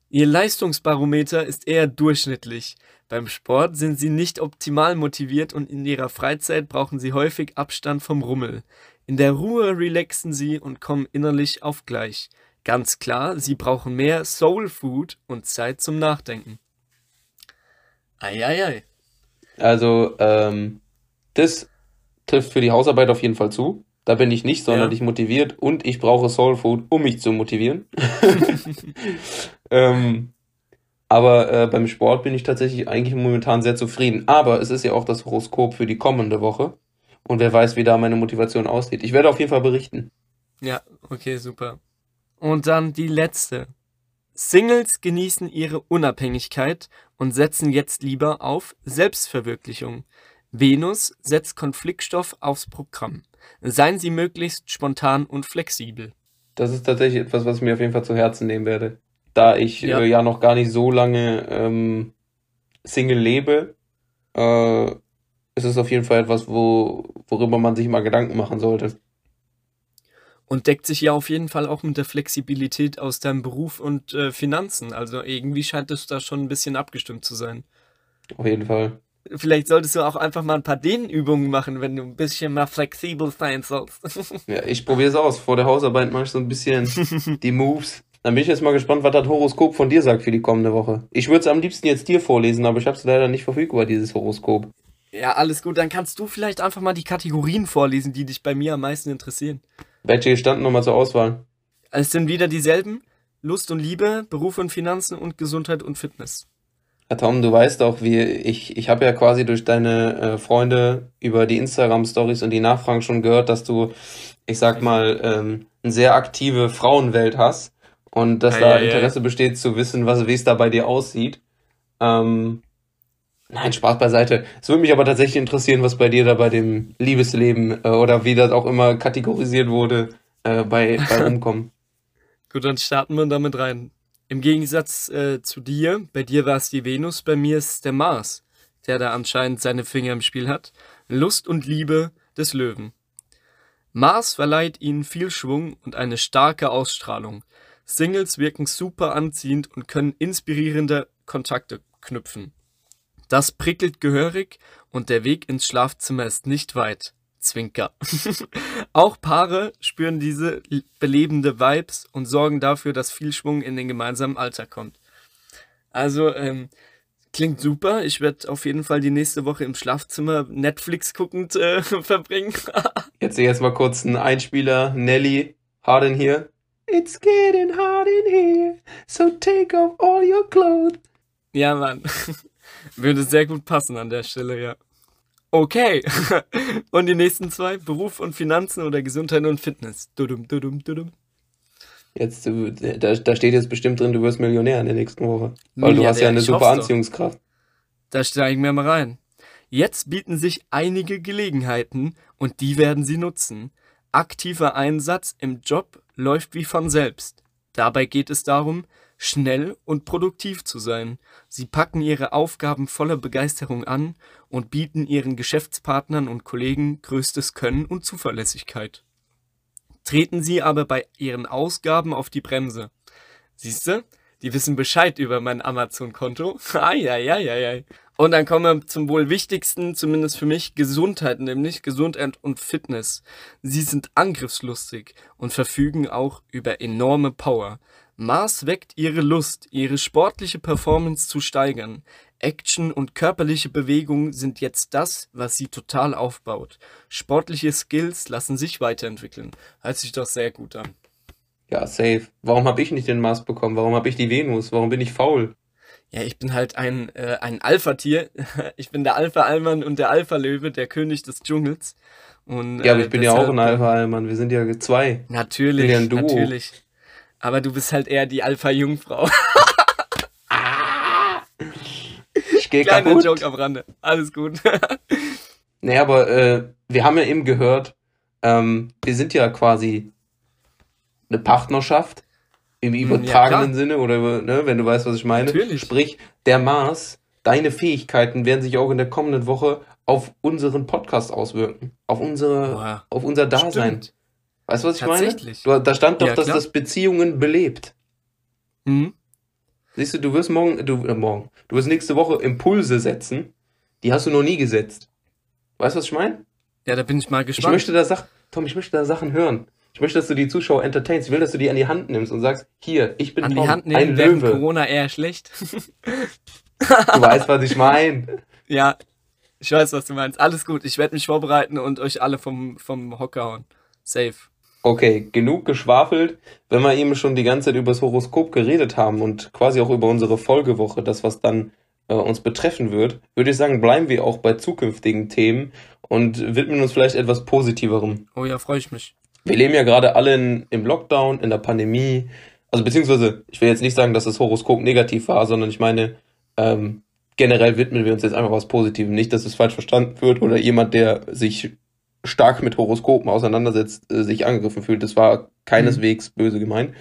Ihr Leistungsbarometer ist eher durchschnittlich. Beim Sport sind sie nicht optimal motiviert und in ihrer Freizeit brauchen sie häufig Abstand vom Rummel. In der Ruhe relaxen sie und kommen innerlich auf gleich. Ganz klar, sie brauchen mehr Soul Food und Zeit zum Nachdenken. Eieiei. Also, ähm, das trifft für die Hausarbeit auf jeden Fall zu. Da bin ich nicht sonderlich ja. motiviert und ich brauche Soul Food, um mich zu motivieren. ähm, Aber äh, beim Sport bin ich tatsächlich eigentlich momentan sehr zufrieden. Aber es ist ja auch das Horoskop für die kommende Woche. Und wer weiß, wie da meine Motivation aussieht. Ich werde auf jeden Fall berichten. Ja, okay, super. Und dann die letzte. Singles genießen ihre Unabhängigkeit und setzen jetzt lieber auf Selbstverwirklichung. Venus setzt Konfliktstoff aufs Programm. Seien Sie möglichst spontan und flexibel. Das ist tatsächlich etwas, was ich mir auf jeden Fall zu Herzen nehmen werde. Da ich ja, äh, ja noch gar nicht so lange ähm, Single lebe, äh, ist es auf jeden Fall etwas, wo, worüber man sich mal Gedanken machen sollte. Und deckt sich ja auf jeden Fall auch mit der Flexibilität aus deinem Beruf und äh, Finanzen. Also irgendwie scheint es da schon ein bisschen abgestimmt zu sein. Auf jeden Fall. Vielleicht solltest du auch einfach mal ein paar Dehnübungen machen, wenn du ein bisschen mal flexibel sein sollst. ja, ich probiere es aus. Vor der Hausarbeit mache ich so ein bisschen die Moves. Dann bin ich jetzt mal gespannt, was das Horoskop von dir sagt für die kommende Woche. Ich würde es am liebsten jetzt dir vorlesen, aber ich habe es leider nicht verfügbar, dieses Horoskop. Ja, alles gut. Dann kannst du vielleicht einfach mal die Kategorien vorlesen, die dich bei mir am meisten interessieren. Welche standen nochmal zur Auswahl? Es sind wieder dieselben. Lust und Liebe, Beruf und Finanzen und Gesundheit und Fitness. Ja, Tom, du weißt auch, wie ich, ich habe ja quasi durch deine äh, Freunde über die Instagram-Stories und die Nachfragen schon gehört, dass du, ich sag mal, ähm, eine sehr aktive Frauenwelt hast und dass ja, da ja, Interesse besteht zu wissen, was wie es da bei dir aussieht. Ähm, nein, Spaß beiseite. Es würde mich aber tatsächlich interessieren, was bei dir da bei dem Liebesleben äh, oder wie das auch immer kategorisiert wurde, äh, bei, bei rumkommen. Gut, dann starten wir damit rein. Im Gegensatz äh, zu dir, bei dir war es die Venus, bei mir ist der Mars, der da anscheinend seine Finger im Spiel hat. Lust und Liebe des Löwen. Mars verleiht ihnen viel Schwung und eine starke Ausstrahlung. Singles wirken super anziehend und können inspirierende Kontakte knüpfen. Das prickelt gehörig und der Weg ins Schlafzimmer ist nicht weit. Zwinker. Auch Paare spüren diese belebende Vibes und sorgen dafür, dass viel Schwung in den gemeinsamen Alltag kommt. Also, ähm, klingt super. Ich werde auf jeden Fall die nächste Woche im Schlafzimmer Netflix guckend äh, verbringen. Jetzt jetzt mal kurz ein Einspieler. Nelly, hard in here. It's getting hard in here, so take off all your clothes. Ja, Mann. Würde sehr gut passen an der Stelle, ja. Okay. und die nächsten zwei? Beruf und Finanzen oder Gesundheit und Fitness? Dudum, dudum, dudum. Jetzt, da, da steht jetzt bestimmt drin, du wirst Millionär in der nächsten Woche. Weil du hast ja eine super Anziehungskraft. Da steigen wir mal rein. Jetzt bieten sich einige Gelegenheiten und die werden Sie nutzen. Aktiver Einsatz im Job läuft wie von selbst. Dabei geht es darum, schnell und produktiv zu sein. Sie packen ihre Aufgaben voller Begeisterung an und bieten ihren Geschäftspartnern und Kollegen größtes Können und Zuverlässigkeit. Treten Sie aber bei Ihren Ausgaben auf die Bremse. Siehste, die wissen Bescheid über mein Amazon-Konto. Eieieiei. Und dann kommen wir zum wohl wichtigsten, zumindest für mich, Gesundheit, nämlich Gesundheit und Fitness. Sie sind angriffslustig und verfügen auch über enorme Power. Mars weckt ihre Lust, ihre sportliche Performance zu steigern. Action und körperliche Bewegung sind jetzt das, was sie total aufbaut. Sportliche Skills lassen sich weiterentwickeln. Hört sich doch sehr gut an. Ja, safe. Warum habe ich nicht den Mars bekommen? Warum habe ich die Venus? Warum bin ich faul? Ja, ich bin halt ein, äh, ein Alpha-Tier. Ich bin der Alpha-Allmann und der Alpha-Löwe, der König des Dschungels. Und, ja, aber ich äh, bin ja auch ein Alpha-Allmann. Wir sind ja zwei. Natürlich, ja natürlich. Aber du bist halt eher die Alpha-Jungfrau. ich gehe kaputt. Joke am Rande. Alles gut. nee, aber äh, wir haben ja eben gehört, ähm, wir sind ja quasi eine Partnerschaft im hm, übertragenen ja, Sinne oder ne, wenn du weißt, was ich meine. Natürlich. Sprich, der Mars, deine Fähigkeiten werden sich auch in der kommenden Woche auf unseren Podcast auswirken, auf unsere, Boah, auf unser Dasein. Stimmt. Weißt du, was ich meine? Du, da stand doch, ja, dass das Beziehungen belebt. Mhm. Siehst du, du wirst morgen, du, äh, morgen, du wirst nächste Woche Impulse setzen, die hast du noch nie gesetzt. Weißt du, was ich meine? Ja, da bin ich mal gespannt. Ich möchte da Sachen, Tom, ich möchte da Sachen hören. Ich möchte, dass du die Zuschauer entertainst. Ich will, dass du die an die Hand nimmst und sagst, hier, ich bin an Tom, die Hand nehmen, ein Löwe. Corona eher schlecht. du weißt, was ich meine. Ja, ich weiß, was du meinst. Alles gut. Ich werde mich vorbereiten und euch alle vom, vom Hocker hauen. Safe. Okay, genug geschwafelt. Wenn wir eben schon die ganze Zeit über das Horoskop geredet haben und quasi auch über unsere Folgewoche, das was dann äh, uns betreffen wird, würde ich sagen, bleiben wir auch bei zukünftigen Themen und widmen uns vielleicht etwas Positiverem. Oh ja, freue ich mich. Wir leben ja gerade alle in, im Lockdown, in der Pandemie. Also beziehungsweise, ich will jetzt nicht sagen, dass das Horoskop negativ war, sondern ich meine, ähm, generell widmen wir uns jetzt einfach was Positivem. Nicht, dass es falsch verstanden wird oder jemand, der sich stark mit Horoskopen auseinandersetzt, äh, sich angegriffen fühlt. Das war keineswegs mhm. böse gemeint.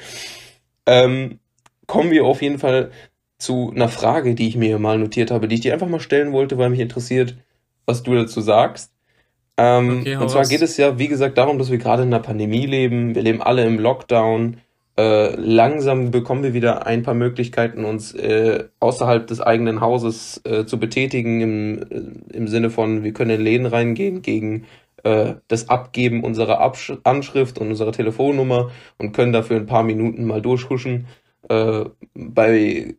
Ähm, kommen wir auf jeden Fall zu einer Frage, die ich mir mal notiert habe, die ich dir einfach mal stellen wollte, weil mich interessiert, was du dazu sagst. Ähm, okay, und zwar geht es ja, wie gesagt, darum, dass wir gerade in einer Pandemie leben. Wir leben alle im Lockdown. Äh, langsam bekommen wir wieder ein paar Möglichkeiten, uns äh, außerhalb des eigenen Hauses äh, zu betätigen, im, äh, im Sinne von, wir können in Läden reingehen gegen äh, das Abgeben unserer Absch Anschrift und unserer Telefonnummer und können dafür ein paar Minuten mal durchhuschen. Äh, bei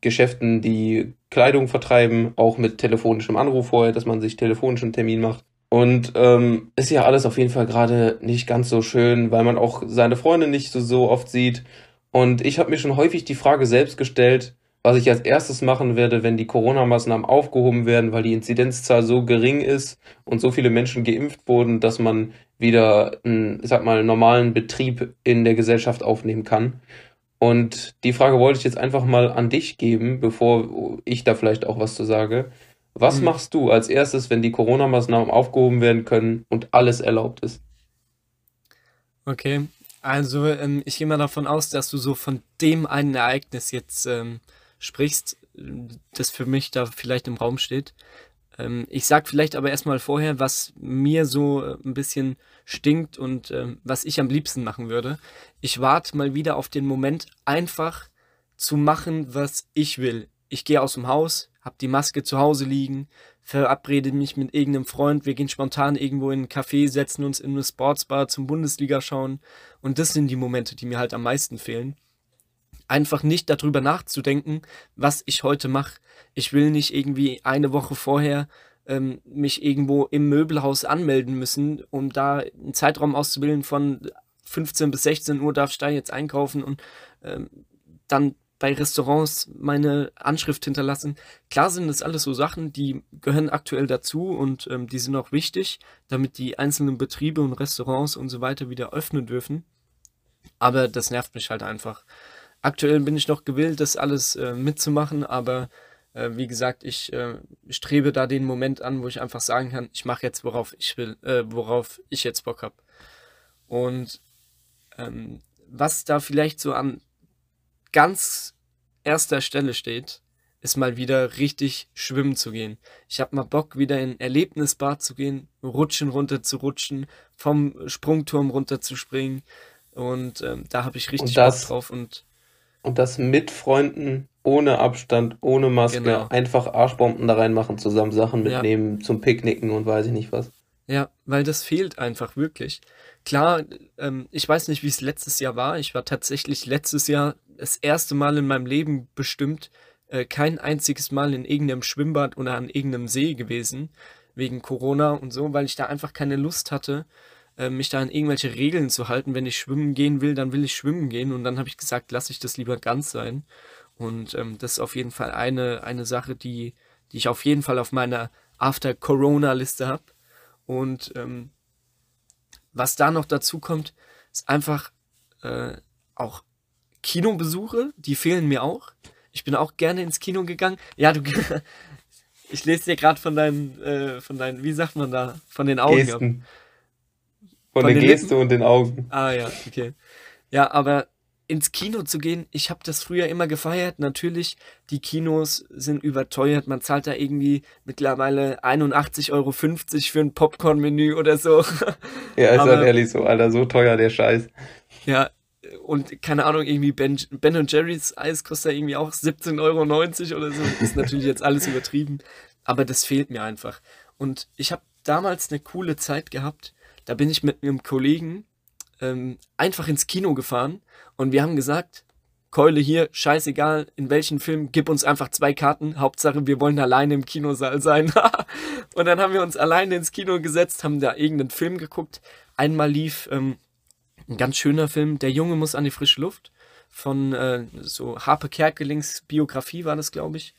Geschäften, die Kleidung vertreiben, auch mit telefonischem Anruf vorher, dass man sich telefonischen Termin macht. Und ähm, ist ja alles auf jeden Fall gerade nicht ganz so schön, weil man auch seine Freunde nicht so, so oft sieht. Und ich habe mir schon häufig die Frage selbst gestellt, was ich als erstes machen werde, wenn die Corona-Maßnahmen aufgehoben werden, weil die Inzidenzzahl so gering ist und so viele Menschen geimpft wurden, dass man wieder einen, ich sag mal, normalen Betrieb in der Gesellschaft aufnehmen kann. Und die Frage wollte ich jetzt einfach mal an dich geben, bevor ich da vielleicht auch was zu sage. Was mhm. machst du als erstes, wenn die Corona-Maßnahmen aufgehoben werden können und alles erlaubt ist? Okay, also ähm, ich gehe mal davon aus, dass du so von dem einen Ereignis jetzt ähm, sprichst, das für mich da vielleicht im Raum steht. Ähm, ich sag vielleicht aber erstmal vorher, was mir so äh, ein bisschen stinkt und äh, was ich am liebsten machen würde. Ich warte mal wieder auf den Moment, einfach zu machen, was ich will. Ich gehe aus dem Haus, habe die Maske zu Hause liegen, verabrede mich mit irgendeinem Freund, wir gehen spontan irgendwo in einen Café, setzen uns in eine Sportsbar zum Bundesliga schauen. Und das sind die Momente, die mir halt am meisten fehlen einfach nicht darüber nachzudenken, was ich heute mache. Ich will nicht irgendwie eine Woche vorher ähm, mich irgendwo im Möbelhaus anmelden müssen, um da einen Zeitraum auszubilden von 15 bis 16 Uhr darf ich da jetzt einkaufen und ähm, dann bei Restaurants meine Anschrift hinterlassen. Klar sind das alles so Sachen, die gehören aktuell dazu und ähm, die sind auch wichtig, damit die einzelnen Betriebe und Restaurants und so weiter wieder öffnen dürfen. Aber das nervt mich halt einfach aktuell bin ich noch gewillt, das alles äh, mitzumachen, aber äh, wie gesagt, ich äh, strebe da den Moment an, wo ich einfach sagen kann, ich mache jetzt, worauf ich will, äh, worauf ich jetzt Bock habe. Und ähm, was da vielleicht so an ganz erster Stelle steht, ist mal wieder richtig schwimmen zu gehen. Ich habe mal Bock, wieder in ein Erlebnisbad zu gehen, rutschen runter zu rutschen, vom Sprungturm runter zu springen. Und ähm, da habe ich richtig Bock drauf. Und und das mit Freunden, ohne Abstand, ohne Maske, genau. einfach Arschbomben da reinmachen, zusammen Sachen mitnehmen ja. zum Picknicken und weiß ich nicht was. Ja, weil das fehlt einfach wirklich. Klar, ähm, ich weiß nicht, wie es letztes Jahr war. Ich war tatsächlich letztes Jahr das erste Mal in meinem Leben bestimmt äh, kein einziges Mal in irgendeinem Schwimmbad oder an irgendeinem See gewesen, wegen Corona und so, weil ich da einfach keine Lust hatte, äh, mich da an irgendwelche Regeln zu halten. Wenn ich schwimmen gehen will, dann will ich schwimmen gehen. Und dann habe ich gesagt, lasse ich das lieber ganz sein. Und ähm, das ist auf jeden Fall eine, eine Sache, die, die ich auf jeden Fall auf meiner After-Corona-Liste habe. Und ähm, was da noch dazu kommt, ist einfach äh, auch Kinobesuche, die fehlen mir auch. Ich bin auch gerne ins Kino gegangen. Ja, du, ich lese dir gerade von deinen, äh, von deinen, wie sagt man da, von den Augen Gesten. ab. Von, Von der Geste Lippen? und den Augen. Ah ja, okay. Ja, aber ins Kino zu gehen, ich habe das früher immer gefeiert. Natürlich, die Kinos sind überteuert. Man zahlt da irgendwie mittlerweile 81,50 Euro für ein Popcorn-Menü oder so. Ja, ist halt ehrlich so, Alter, so teuer der Scheiß. Ja, und keine Ahnung, irgendwie Ben, ben und Jerry's Eis kostet ja irgendwie auch 17,90 Euro oder so. Ist natürlich jetzt alles übertrieben. Aber das fehlt mir einfach. Und ich habe damals eine coole Zeit gehabt da bin ich mit einem Kollegen ähm, einfach ins Kino gefahren und wir haben gesagt, Keule hier, scheißegal, in welchen Film, gib uns einfach zwei Karten. Hauptsache, wir wollen alleine im Kinosaal sein. und dann haben wir uns alleine ins Kino gesetzt, haben da irgendeinen Film geguckt. Einmal lief ähm, Ein ganz schöner Film. Der Junge muss an die frische Luft. Von äh, so Harpe Kerkelings Biografie war das, glaube ich.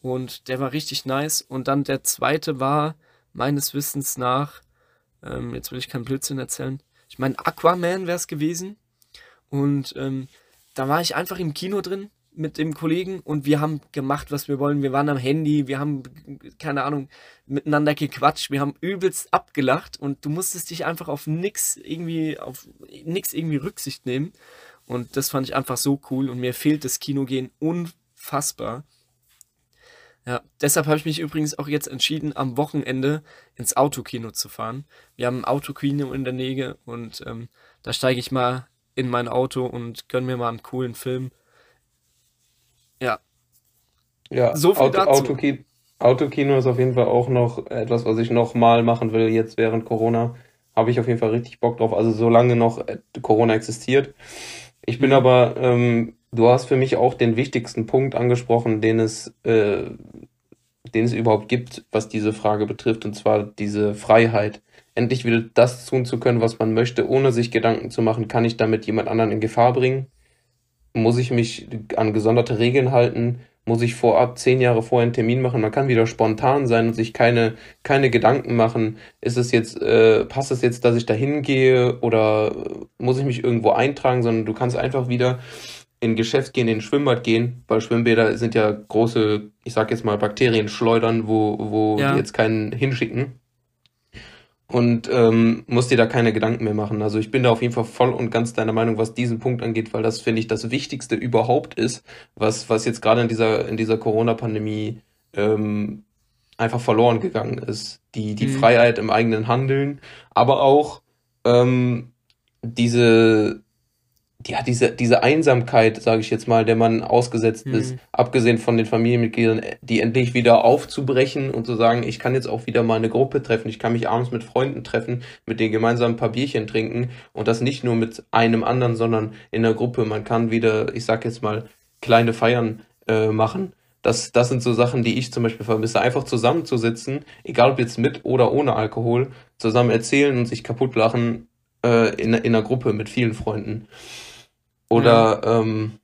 Und der war richtig nice. Und dann der zweite war meines Wissens nach, ähm, jetzt will ich keinen Blödsinn erzählen. Ich meine, Aquaman wäre es gewesen. Und ähm, da war ich einfach im Kino drin mit dem Kollegen und wir haben gemacht, was wir wollen. Wir waren am Handy, wir haben, keine Ahnung, miteinander gequatscht, wir haben übelst abgelacht und du musstest dich einfach auf nix irgendwie, auf nix irgendwie Rücksicht nehmen. Und das fand ich einfach so cool und mir fehlt das Kinogehen unfassbar. Ja, deshalb habe ich mich übrigens auch jetzt entschieden, am Wochenende ins Autokino zu fahren. Wir haben ein Autokino in der Nähe und ähm, da steige ich mal in mein Auto und gönne mir mal einen coolen Film. Ja. Ja, so viel Auto, dazu. Autokino, Autokino ist auf jeden Fall auch noch etwas, was ich nochmal machen will, jetzt während Corona. Habe ich auf jeden Fall richtig Bock drauf. Also solange noch äh, Corona existiert. Ich bin mhm. aber, ähm, du hast für mich auch den wichtigsten Punkt angesprochen, den es, äh, den es überhaupt gibt, was diese Frage betrifft, und zwar diese Freiheit. Endlich wieder das tun zu können, was man möchte, ohne sich Gedanken zu machen, kann ich damit jemand anderen in Gefahr bringen? muss ich mich an gesonderte Regeln halten, muss ich vorab zehn Jahre vorher einen Termin machen. Man kann wieder spontan sein und sich keine, keine Gedanken machen. Ist es jetzt, äh, passt es jetzt, dass ich da hingehe oder muss ich mich irgendwo eintragen, sondern du kannst einfach wieder in ein Geschäft gehen, in ein Schwimmbad gehen, weil Schwimmbäder sind ja große, ich sag jetzt mal, Bakterienschleudern, wo, wo ja. die jetzt keinen hinschicken und ähm, musst dir da keine Gedanken mehr machen. Also ich bin da auf jeden Fall voll und ganz deiner Meinung, was diesen Punkt angeht, weil das finde ich das Wichtigste überhaupt ist, was was jetzt gerade in dieser in dieser Corona-Pandemie ähm, einfach verloren gegangen ist. Die die mhm. Freiheit im eigenen Handeln, aber auch ähm, diese ja, diese, diese Einsamkeit, sage ich jetzt mal, der man ausgesetzt mhm. ist, abgesehen von den Familienmitgliedern, die endlich wieder aufzubrechen und zu sagen, ich kann jetzt auch wieder mal eine Gruppe treffen, ich kann mich abends mit Freunden treffen, mit denen gemeinsam ein paar Bierchen trinken und das nicht nur mit einem anderen, sondern in der Gruppe. Man kann wieder, ich sag jetzt mal, kleine Feiern äh, machen. Das, das sind so Sachen, die ich zum Beispiel vermisse. Einfach zusammenzusitzen, egal ob jetzt mit oder ohne Alkohol, zusammen erzählen und sich kaputt lachen äh, in, in einer Gruppe mit vielen Freunden. Oder ja. ähm,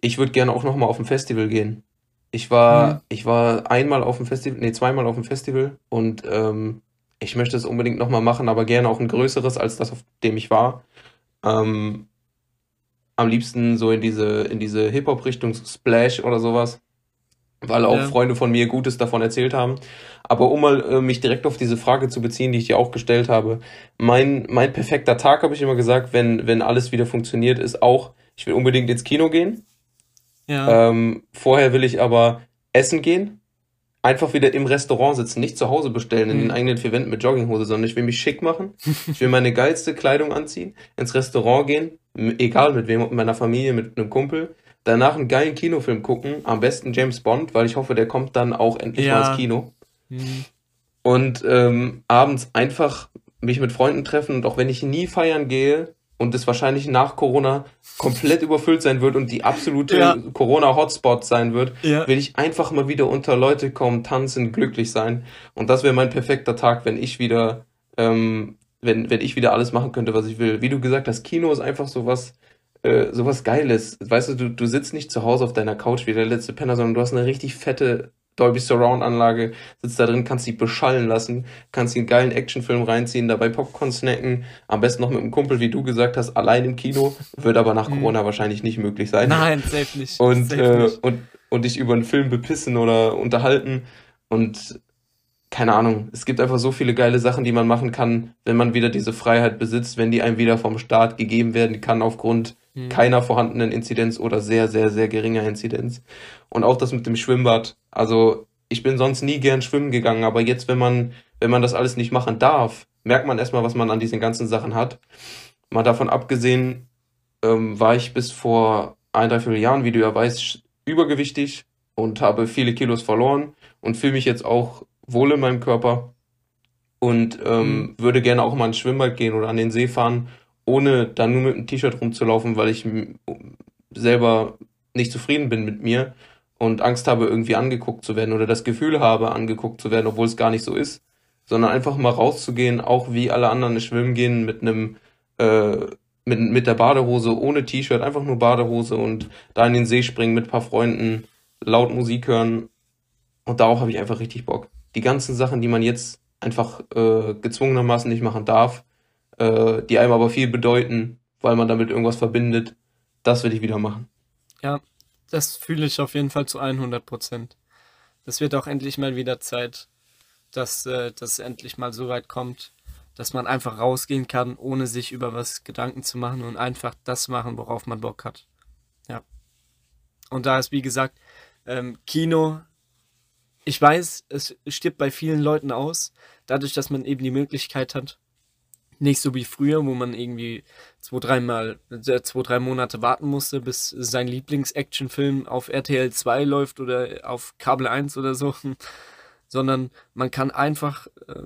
ich würde gerne auch nochmal auf ein Festival gehen. Ich war, mhm. ich war einmal auf dem Festival, nee, zweimal auf dem Festival und ähm, ich möchte es unbedingt nochmal machen, aber gerne auch ein größeres als das, auf dem ich war. Ähm, am liebsten so in diese, in diese Hip-Hop-Richtung, Splash oder sowas weil auch ja. Freunde von mir Gutes davon erzählt haben. Aber um mal äh, mich direkt auf diese Frage zu beziehen, die ich dir auch gestellt habe, mein, mein perfekter Tag, habe ich immer gesagt, wenn, wenn alles wieder funktioniert, ist auch, ich will unbedingt ins Kino gehen. Ja. Ähm, vorher will ich aber essen gehen. Einfach wieder im Restaurant sitzen, nicht zu Hause bestellen, in mhm. den eigenen vier Wänden mit Jogginghose, sondern ich will mich schick machen. ich will meine geilste Kleidung anziehen, ins Restaurant gehen, egal mit wem, mit meiner Familie, mit einem Kumpel danach einen geilen Kinofilm gucken, am besten James Bond, weil ich hoffe, der kommt dann auch endlich ja. mal ins Kino. Mhm. Und ähm, abends einfach mich mit Freunden treffen und auch wenn ich nie feiern gehe und es wahrscheinlich nach Corona komplett überfüllt sein wird und die absolute ja. Corona-Hotspot sein wird, ja. will ich einfach mal wieder unter Leute kommen, tanzen, glücklich sein. Und das wäre mein perfekter Tag, wenn ich wieder, ähm, wenn, wenn ich wieder alles machen könnte, was ich will. Wie du gesagt hast, Kino ist einfach so was, äh, sowas Geiles. Weißt du, du, du sitzt nicht zu Hause auf deiner Couch wie der letzte Penner, sondern du hast eine richtig fette Dolby Surround Anlage, sitzt da drin, kannst dich beschallen lassen, kannst dir einen geilen Actionfilm reinziehen, dabei Popcorn snacken, am besten noch mit einem Kumpel, wie du gesagt hast, allein im Kino, wird aber nach mhm. Corona wahrscheinlich nicht möglich sein. Nein, safe nicht. Und, safe äh, nicht. und, und dich über einen Film bepissen oder unterhalten und keine Ahnung, es gibt einfach so viele geile Sachen, die man machen kann, wenn man wieder diese Freiheit besitzt, wenn die einem wieder vom Staat gegeben werden kann aufgrund hm. keiner vorhandenen Inzidenz oder sehr, sehr, sehr geringer Inzidenz. Und auch das mit dem Schwimmbad. Also ich bin sonst nie gern schwimmen gegangen, aber jetzt, wenn man, wenn man das alles nicht machen darf, merkt man erstmal, was man an diesen ganzen Sachen hat. Mal davon abgesehen, ähm, war ich bis vor ein, drei, vier Jahren, wie du ja weißt, übergewichtig und habe viele Kilos verloren und fühle mich jetzt auch wohl in meinem Körper und ähm, mhm. würde gerne auch mal ins Schwimmbad gehen oder an den See fahren, ohne dann nur mit einem T-Shirt rumzulaufen, weil ich selber nicht zufrieden bin mit mir und Angst habe, irgendwie angeguckt zu werden oder das Gefühl habe, angeguckt zu werden, obwohl es gar nicht so ist, sondern einfach mal rauszugehen, auch wie alle anderen schwimmen gehen mit einem äh, mit, mit der Badehose, ohne T-Shirt, einfach nur Badehose und da in den See springen mit ein paar Freunden, laut Musik hören. Und darauf habe ich einfach richtig Bock. Die ganzen Sachen, die man jetzt einfach äh, gezwungenermaßen nicht machen darf, äh, die einem aber viel bedeuten, weil man damit irgendwas verbindet, das will ich wieder machen. Ja, das fühle ich auf jeden Fall zu 100 Prozent. Es wird auch endlich mal wieder Zeit, dass äh, das endlich mal so weit kommt, dass man einfach rausgehen kann, ohne sich über was Gedanken zu machen und einfach das machen, worauf man Bock hat. Ja. Und da ist, wie gesagt, ähm, Kino, ich weiß, es stirbt bei vielen Leuten aus, dadurch, dass man eben die Möglichkeit hat, nicht so wie früher, wo man irgendwie zwei, dreimal, äh, zwei, drei Monate warten musste, bis sein Lieblings-Actionfilm auf RTL 2 läuft oder auf Kabel 1 oder so, sondern man kann einfach äh,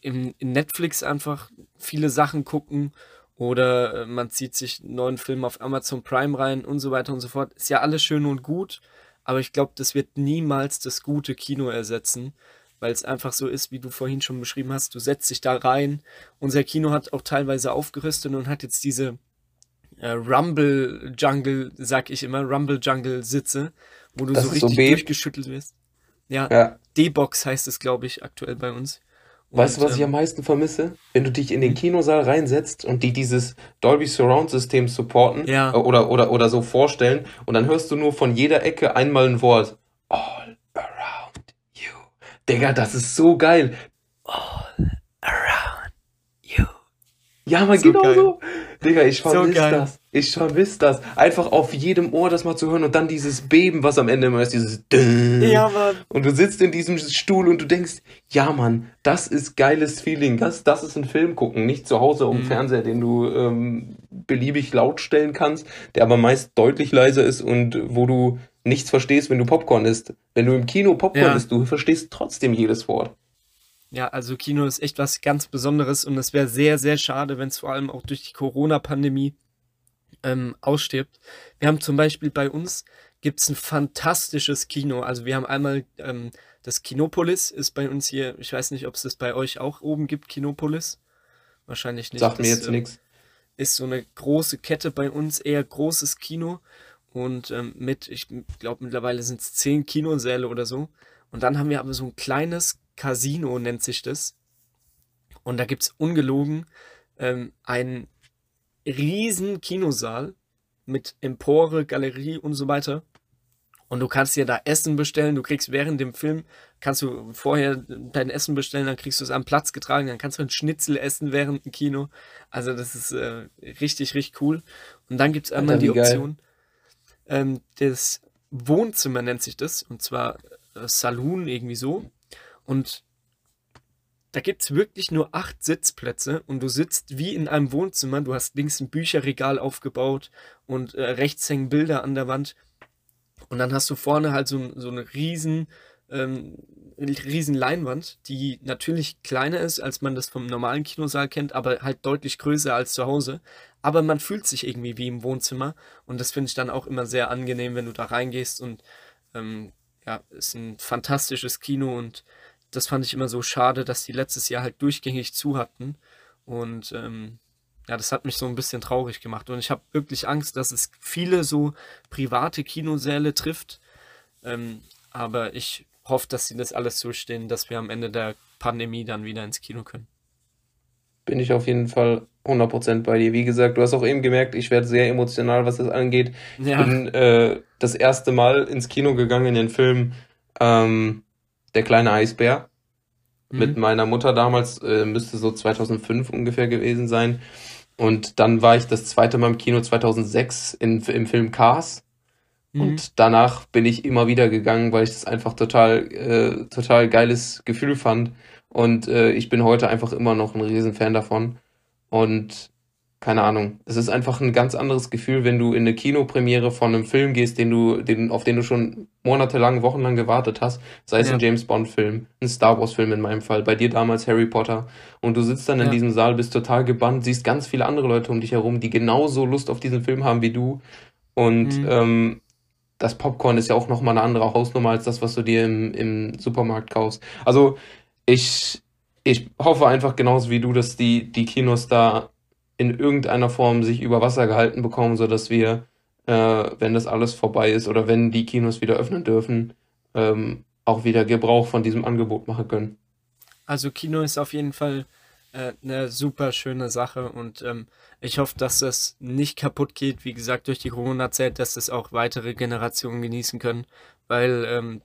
in, in Netflix einfach viele Sachen gucken oder äh, man zieht sich einen neuen Film auf Amazon Prime rein und so weiter und so fort. Ist ja alles schön und gut, aber ich glaube, das wird niemals das gute Kino ersetzen, weil es einfach so ist, wie du vorhin schon beschrieben hast. Du setzt dich da rein. Unser Kino hat auch teilweise aufgerüstet und hat jetzt diese äh, Rumble Jungle, sag ich immer, Rumble Jungle Sitze, wo du das so richtig so durchgeschüttelt wirst. Ja, ja. D-Box heißt es, glaube ich, aktuell bei uns. Weißt du, was ich ähm, am meisten vermisse? Wenn du dich in den? Kinosaal reinsetzt und die dieses Dolby Surround System supporten ja. Äh, oder, oder, oder so vorstellen und dann hörst du nur von jeder Ecke einmal ein Wort. You. Digga, das ist so geil. All around you. Ja, man, so genau geil. so. Digga, ich vermisse so das. Ich vermisse das. Einfach auf jedem Ohr das mal zu hören und dann dieses Beben, was am Ende immer ist, dieses Ja, Mann. Und du sitzt in diesem Stuhl und du denkst, ja, Mann, das ist geiles Feeling. Das, das ist ein Film gucken. Nicht zu Hause um mhm. Fernseher, den du ähm, beliebig laut stellen kannst, der aber meist deutlich leiser ist und wo du nichts verstehst, wenn du Popcorn isst. Wenn du im Kino Popcorn ja. isst, du verstehst trotzdem jedes Wort. Ja, also Kino ist echt was ganz Besonderes und es wäre sehr, sehr schade, wenn es vor allem auch durch die Corona-Pandemie ähm, ausstirbt. Wir haben zum Beispiel bei uns gibt es ein fantastisches Kino. Also wir haben einmal ähm, das Kinopolis ist bei uns hier. Ich weiß nicht, ob es das bei euch auch oben gibt, Kinopolis. Wahrscheinlich nicht. Sagt das, mir jetzt ähm, nichts. Ist so eine große Kette bei uns, eher großes Kino. Und ähm, mit, ich glaube mittlerweile sind es zehn Kinosäle oder so. Und dann haben wir aber so ein kleines Casino, nennt sich das. Und da gibt es ungelogen ähm, einen riesen Kinosaal mit Empore, Galerie und so weiter. Und du kannst dir da Essen bestellen. Du kriegst während dem Film, kannst du vorher dein Essen bestellen, dann kriegst du es am Platz getragen. Dann kannst du ein Schnitzel essen während dem Kino. Also das ist äh, richtig, richtig cool. Und dann gibt es einmal die Option, ähm, das Wohnzimmer nennt sich das. Und zwar äh, Saloon irgendwie so. Und da gibt es wirklich nur acht Sitzplätze und du sitzt wie in einem Wohnzimmer. Du hast links ein Bücherregal aufgebaut und äh, rechts hängen Bilder an der Wand. Und dann hast du vorne halt so, so eine riesen, ähm, riesen Leinwand, die natürlich kleiner ist, als man das vom normalen Kinosaal kennt, aber halt deutlich größer als zu Hause. Aber man fühlt sich irgendwie wie im Wohnzimmer und das finde ich dann auch immer sehr angenehm, wenn du da reingehst und ähm, ja, ist ein fantastisches Kino und das fand ich immer so schade, dass die letztes Jahr halt durchgängig zu hatten. Und ähm, ja, das hat mich so ein bisschen traurig gemacht. Und ich habe wirklich Angst, dass es viele so private Kinosäle trifft. Ähm, aber ich hoffe, dass sie das alles so stehen, dass wir am Ende der Pandemie dann wieder ins Kino können. Bin ich auf jeden Fall 100% bei dir. Wie gesagt, du hast auch eben gemerkt, ich werde sehr emotional, was das angeht. Ja. Ich bin äh, das erste Mal ins Kino gegangen in den Film ähm, der kleine Eisbär. Mhm. Mit meiner Mutter damals, äh, müsste so 2005 ungefähr gewesen sein. Und dann war ich das zweite Mal im Kino 2006 in, im Film Cars. Mhm. Und danach bin ich immer wieder gegangen, weil ich das einfach total, äh, total geiles Gefühl fand. Und äh, ich bin heute einfach immer noch ein Riesenfan davon. Und keine Ahnung. Es ist einfach ein ganz anderes Gefühl, wenn du in eine Kinopremiere von einem Film gehst, den du, den, auf den du schon monatelang, wochenlang gewartet hast. Sei es ja. ein James Bond-Film, ein Star Wars-Film in meinem Fall, bei dir damals Harry Potter. Und du sitzt dann in diesem Saal, bist total gebannt, siehst ganz viele andere Leute um dich herum, die genauso Lust auf diesen Film haben wie du. Und mhm. ähm, das Popcorn ist ja auch nochmal eine andere Hausnummer als das, was du dir im, im Supermarkt kaufst. Also ich, ich hoffe einfach genauso wie du, dass die, die Kinos da in irgendeiner Form sich über Wasser gehalten bekommen, sodass wir, äh, wenn das alles vorbei ist oder wenn die Kinos wieder öffnen dürfen, ähm, auch wieder Gebrauch von diesem Angebot machen können. Also Kino ist auf jeden Fall äh, eine super schöne Sache und ähm, ich hoffe, dass das nicht kaputt geht, wie gesagt, durch die Corona-Zeit, dass das auch weitere Generationen genießen können, weil ähm,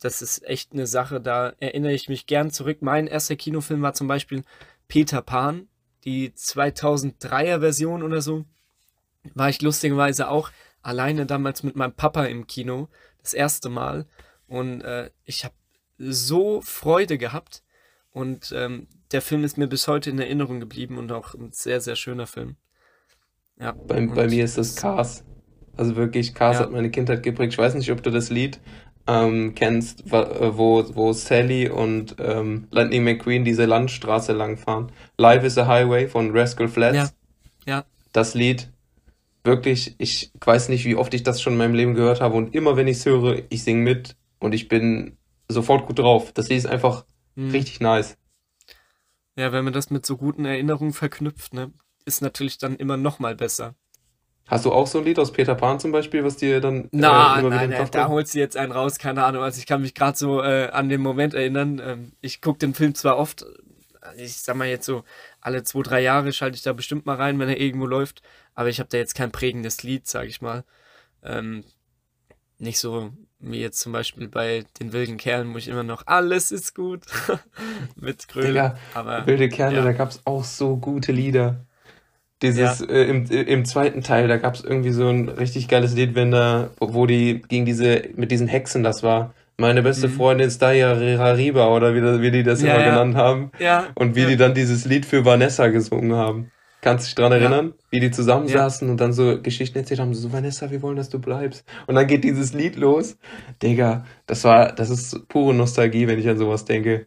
das ist echt eine Sache, da erinnere ich mich gern zurück. Mein erster Kinofilm war zum Beispiel Peter Pan, die 2003er Version oder so. War ich lustigerweise auch alleine damals mit meinem Papa im Kino, das erste Mal. Und äh, ich habe so Freude gehabt. Und ähm, der Film ist mir bis heute in Erinnerung geblieben und auch ein sehr, sehr schöner Film. Ja, bei, bei mir ist das Cars. Also wirklich, Cars ja. hat meine Kindheit geprägt. Ich weiß nicht, ob du das Lied ähm, kennst, äh, wo, wo Sally und ähm, Lightning McQueen diese Landstraße langfahren. Life is a Highway von Rascal Flats. Ja. ja. Das Lied, wirklich, ich weiß nicht, wie oft ich das schon in meinem Leben gehört habe und immer wenn ich es höre, ich singe mit und ich bin sofort gut drauf. Das Lied ist einfach mhm. richtig nice. Ja, wenn man das mit so guten Erinnerungen verknüpft, ne, ist natürlich dann immer noch mal besser. Hast du auch so ein Lied aus Peter Pan zum Beispiel, was dir dann Na, äh, nein, nein, da holst du jetzt einen raus, keine Ahnung. Also ich kann mich gerade so äh, an den Moment erinnern. Ähm, ich gucke den Film zwar oft, ich sag mal jetzt so alle zwei, drei Jahre schalte ich da bestimmt mal rein, wenn er irgendwo läuft, aber ich habe da jetzt kein prägendes Lied, sag ich mal. Ähm, nicht so wie jetzt zum Beispiel bei den wilden Kerlen, wo ich immer noch alles ist gut mit aber wilde Kerle, ja. da gab es auch so gute Lieder. Dieses ja. äh, im, im zweiten Teil, da gab es irgendwie so ein richtig geiles Lied, wenn da, wo die gegen diese, mit diesen Hexen das war. Meine beste mhm. Freundin ist Daya Rariba oder wie, wie die das ja, immer ja. genannt haben. Ja. Und wie die dann dieses Lied für Vanessa gesungen haben. Kannst du dich dran erinnern? Wie die zusammensaßen und dann so Geschichten erzählt haben, so Vanessa, wir wollen, dass du bleibst. Und dann geht dieses Lied los. Digga, das war, das ist pure Nostalgie, wenn ich an sowas denke.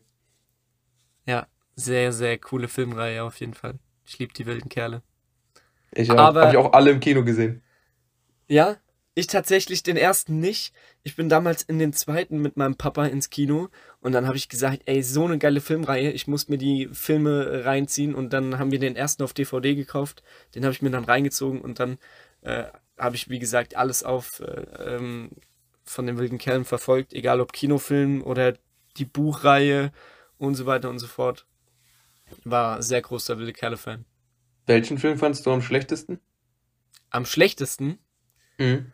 Ja, sehr, sehr coole Filmreihe auf jeden Fall. Ich liebe die wilden Kerle. Ich habe hab ich auch alle im Kino gesehen. Ja, ich tatsächlich den ersten nicht. Ich bin damals in den zweiten mit meinem Papa ins Kino und dann habe ich gesagt, ey, so eine geile Filmreihe, ich muss mir die Filme reinziehen und dann haben wir den ersten auf DVD gekauft, den habe ich mir dann reingezogen und dann äh, habe ich, wie gesagt, alles auf äh, ähm, von den wilden Kerlen verfolgt, egal ob Kinofilm oder die Buchreihe und so weiter und so fort. War sehr großer wilde Kerle-Fan. Welchen Film fandest du am schlechtesten? Am schlechtesten? Mhm.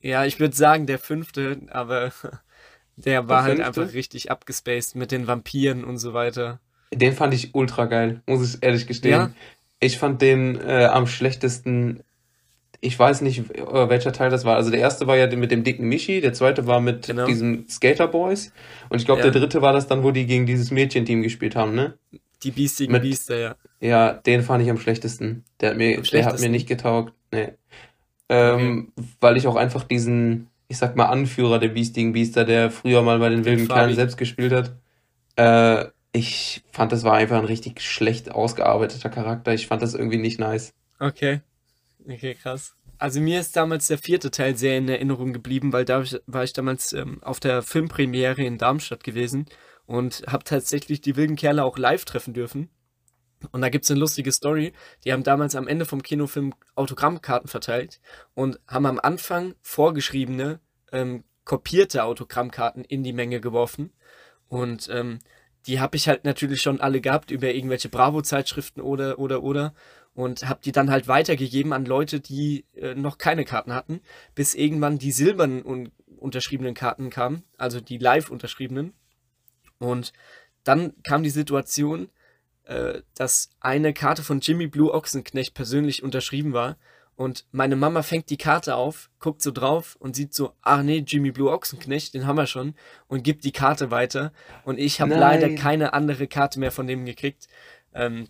Ja, ich würde sagen der fünfte, aber der war der halt einfach richtig abgespaced mit den Vampiren und so weiter. Den fand ich ultra geil, muss ich ehrlich gestehen. Ja? Ich fand den äh, am schlechtesten. Ich weiß nicht, äh, welcher Teil das war. Also der erste war ja mit dem dicken Michi, der zweite war mit genau. diesen Skater Boys und ich glaube ja. der dritte war das dann, wo die gegen dieses Mädchenteam gespielt haben, ne? Die biestigen mit, Biester, ja. Ja, den fand ich am schlechtesten. Der hat mir, schlechtesten? der hat mir nicht getaugt. Nee. Ähm, okay. Weil ich auch einfach diesen, ich sag mal, Anführer der biestigen Biester, der früher mal bei den wilden Kerlen selbst gespielt hat, äh, ich fand, das war einfach ein richtig schlecht ausgearbeiteter Charakter. Ich fand das irgendwie nicht nice. Okay. Okay, krass. Also mir ist damals der vierte Teil sehr in Erinnerung geblieben, weil da war ich damals ähm, auf der Filmpremiere in Darmstadt gewesen und habe tatsächlich die wilden Kerle auch live treffen dürfen. Und da gibt es eine lustige Story. Die haben damals am Ende vom Kinofilm Autogrammkarten verteilt und haben am Anfang vorgeschriebene, ähm, kopierte Autogrammkarten in die Menge geworfen. Und ähm, die habe ich halt natürlich schon alle gehabt über irgendwelche Bravo-Zeitschriften oder, oder, oder. Und habe die dann halt weitergegeben an Leute, die äh, noch keine Karten hatten, bis irgendwann die silbernen un unterschriebenen Karten kamen, also die live unterschriebenen. Und dann kam die Situation, äh, dass eine Karte von Jimmy Blue Ochsenknecht persönlich unterschrieben war. Und meine Mama fängt die Karte auf, guckt so drauf und sieht so, ach nee, Jimmy Blue Ochsenknecht, den haben wir schon, und gibt die Karte weiter. Und ich habe leider keine andere Karte mehr von dem gekriegt. Ähm,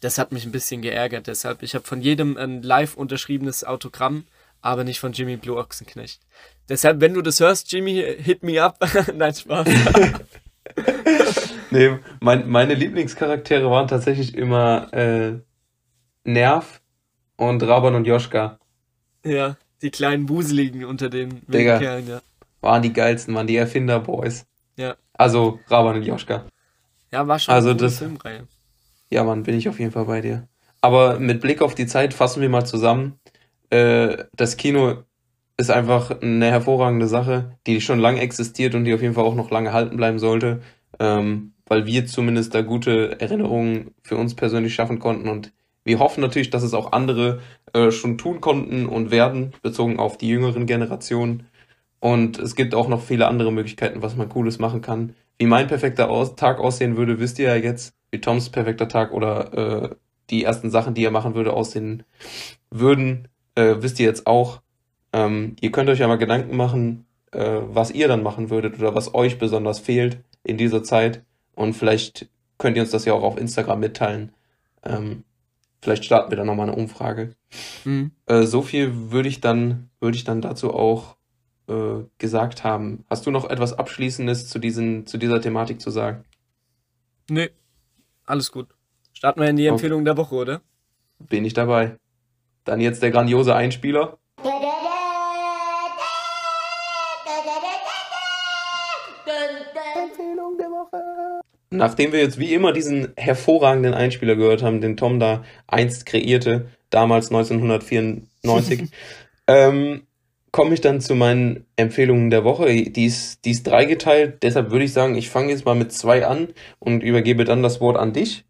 das hat mich ein bisschen geärgert. Deshalb, ich habe von jedem ein live unterschriebenes Autogramm, aber nicht von Jimmy Blue Ochsenknecht. Deshalb, wenn du das hörst, Jimmy, hit me up. Nein, Spaß. nee, mein, meine Lieblingscharaktere waren tatsächlich immer äh, Nerv und Raban und Joschka. Ja, die kleinen Buseligen unter den Digga, Kerlen, ja. Waren die geilsten, waren die Erfinder-Boys. Ja. Also Raban und Joschka. Ja, war schon also eine das, Filmreihe. Ja, Mann, bin ich auf jeden Fall bei dir. Aber mit Blick auf die Zeit fassen wir mal zusammen. Äh, das Kino ist einfach eine hervorragende Sache, die schon lange existiert und die auf jeden Fall auch noch lange halten bleiben sollte, ähm, weil wir zumindest da gute Erinnerungen für uns persönlich schaffen konnten und wir hoffen natürlich, dass es auch andere äh, schon tun konnten und werden, bezogen auf die jüngeren Generationen. Und es gibt auch noch viele andere Möglichkeiten, was man Cooles machen kann. Wie mein perfekter Aus Tag aussehen würde, wisst ihr ja jetzt. Wie Toms perfekter Tag oder äh, die ersten Sachen, die er machen würde, aussehen würden, äh, wisst ihr jetzt auch. Ähm, ihr könnt euch ja mal Gedanken machen, äh, was ihr dann machen würdet oder was euch besonders fehlt in dieser Zeit. Und vielleicht könnt ihr uns das ja auch auf Instagram mitteilen. Ähm, vielleicht starten wir dann nochmal eine Umfrage. Mhm. Äh, so viel würde ich dann, würde ich dann dazu auch äh, gesagt haben. Hast du noch etwas Abschließendes zu, diesen, zu dieser Thematik zu sagen? Nee, alles gut. Starten wir in die Empfehlung der Woche, oder? Bin ich dabei. Dann jetzt der grandiose Einspieler. Empfehlung der Woche. Nachdem wir jetzt wie immer diesen hervorragenden Einspieler gehört haben, den Tom da einst kreierte, damals 1994, ähm, komme ich dann zu meinen Empfehlungen der Woche. Die ist, die ist dreigeteilt, deshalb würde ich sagen, ich fange jetzt mal mit zwei an und übergebe dann das Wort an dich.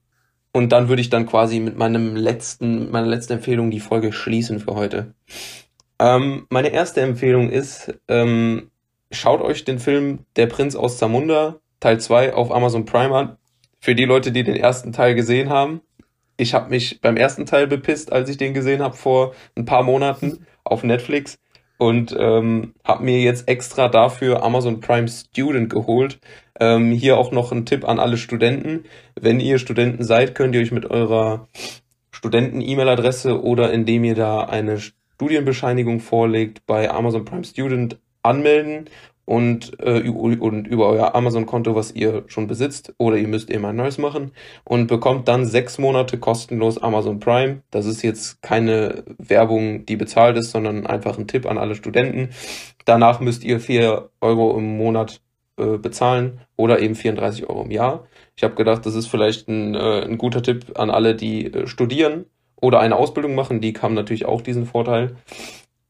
Und dann würde ich dann quasi mit meinem letzten, meiner letzten Empfehlung die Folge schließen für heute. Ähm, meine erste Empfehlung ist, ähm, schaut euch den Film Der Prinz aus Zamunda Teil 2 auf Amazon Prime an. Für die Leute, die den ersten Teil gesehen haben. Ich habe mich beim ersten Teil bepisst, als ich den gesehen habe vor ein paar Monaten auf Netflix und ähm, habe mir jetzt extra dafür Amazon Prime Student geholt. Ähm, hier auch noch ein Tipp an alle Studenten. Wenn ihr Studenten seid, könnt ihr euch mit eurer Studenten-E-Mail-Adresse oder indem ihr da eine Studienbescheinigung vorlegt bei Amazon Prime Student anmelden und, äh, und über euer Amazon-Konto, was ihr schon besitzt, oder ihr müsst eben ein neues machen und bekommt dann sechs Monate kostenlos Amazon Prime. Das ist jetzt keine Werbung, die bezahlt ist, sondern einfach ein Tipp an alle Studenten. Danach müsst ihr vier Euro im Monat äh, bezahlen oder eben 34 Euro im Jahr. Ich habe gedacht, das ist vielleicht ein, äh, ein guter Tipp an alle, die äh, studieren oder eine Ausbildung machen. Die haben natürlich auch diesen Vorteil.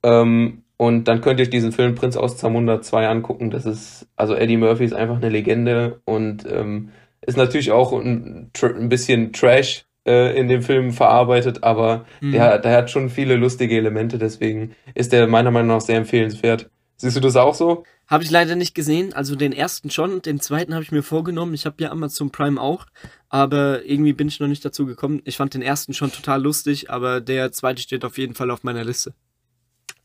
Ähm, und dann könnt ihr euch diesen Film Prinz aus Zamunda 2 angucken. Das ist, also Eddie Murphy ist einfach eine Legende und ähm, ist natürlich auch ein, ein bisschen Trash äh, in dem Film verarbeitet, aber mhm. der, der hat schon viele lustige Elemente, deswegen ist der meiner Meinung nach sehr empfehlenswert. Siehst du das auch so? Habe ich leider nicht gesehen. Also den ersten schon, den zweiten habe ich mir vorgenommen. Ich habe ja Amazon Prime auch, aber irgendwie bin ich noch nicht dazu gekommen. Ich fand den ersten schon total lustig, aber der zweite steht auf jeden Fall auf meiner Liste.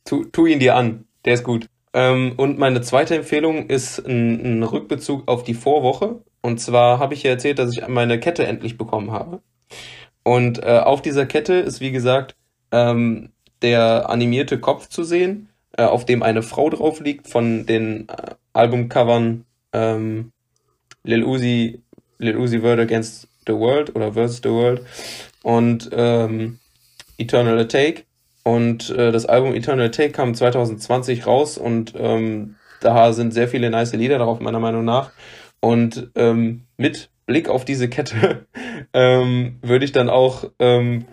Tu, tu ihn dir an, der ist gut. Ähm, und meine zweite Empfehlung ist ein, ein Rückbezug auf die Vorwoche. Und zwar habe ich ja erzählt, dass ich meine Kette endlich bekommen habe. Und äh, auf dieser Kette ist, wie gesagt, ähm, der animierte Kopf zu sehen, äh, auf dem eine Frau drauf liegt von den äh, Albumcovern ähm, Lil Uzi, Lil Uzi Word Against the World oder Versus the World und ähm, Eternal Take. Und äh, das Album Eternal Take kam 2020 raus und ähm, da sind sehr viele nice Lieder darauf, meiner Meinung nach. Und ähm, mit Blick auf diese Kette ähm, würde ich dann auch ähm,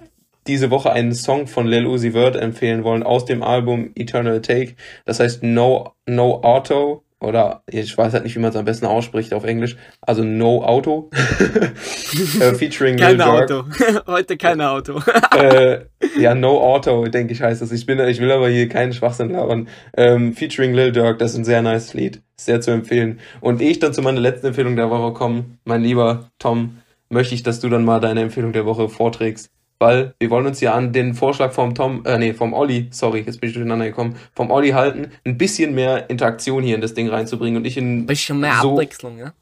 diese Woche einen Song von Lil Uzi Vert empfehlen wollen aus dem Album Eternal Take. Das heißt No, no Auto oder ich weiß halt nicht, wie man es am besten ausspricht auf Englisch. Also No Auto. äh, featuring Kein Lil Auto. Heute kein Auto. äh, ja, No Auto, denke ich, heißt das. Ich, bin, ich will aber hier keinen Schwachsinn labern. Ähm, featuring Lil Durk, das ist ein sehr nice Lied. Sehr zu empfehlen. Und ehe ich dann zu meiner letzten Empfehlung der Woche komme, mein lieber Tom, möchte ich, dass du dann mal deine Empfehlung der Woche vorträgst weil wir wollen uns ja an den Vorschlag vom Tom, äh, nee, vom Olli, sorry, jetzt bin ich durcheinander gekommen, vom Olli halten, ein bisschen mehr Interaktion hier in das Ding reinzubringen und ich in. Ein bisschen mehr so, Abwechslung, ja?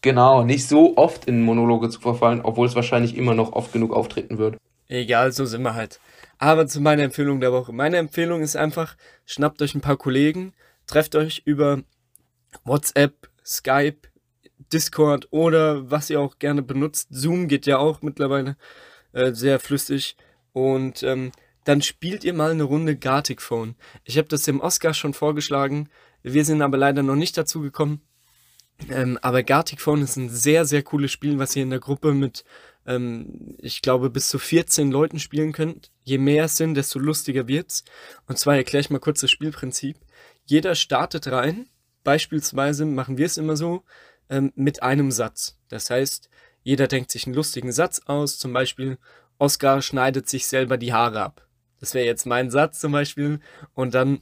Genau, nicht so oft in Monologe zu verfallen, obwohl es wahrscheinlich immer noch oft genug auftreten wird. Egal, so sind wir halt. Aber zu meiner Empfehlung der Woche. Meine Empfehlung ist einfach, schnappt euch ein paar Kollegen, trefft euch über WhatsApp, Skype, Discord oder was ihr auch gerne benutzt. Zoom geht ja auch mittlerweile. Äh, sehr flüssig. Und ähm, dann spielt ihr mal eine Runde Gartic Phone. Ich habe das dem Oscar schon vorgeschlagen. Wir sind aber leider noch nicht dazu gekommen. Ähm, aber Gartic Phone ist ein sehr, sehr cooles Spiel, was ihr in der Gruppe mit ähm, ich glaube, bis zu 14 Leuten spielen könnt. Je mehr es sind, desto lustiger wird's. Und zwar erkläre ich mal kurz das Spielprinzip. Jeder startet rein. Beispielsweise machen wir es immer so ähm, mit einem Satz. Das heißt, jeder denkt sich einen lustigen Satz aus. Zum Beispiel, Oscar schneidet sich selber die Haare ab. Das wäre jetzt mein Satz zum Beispiel. Und dann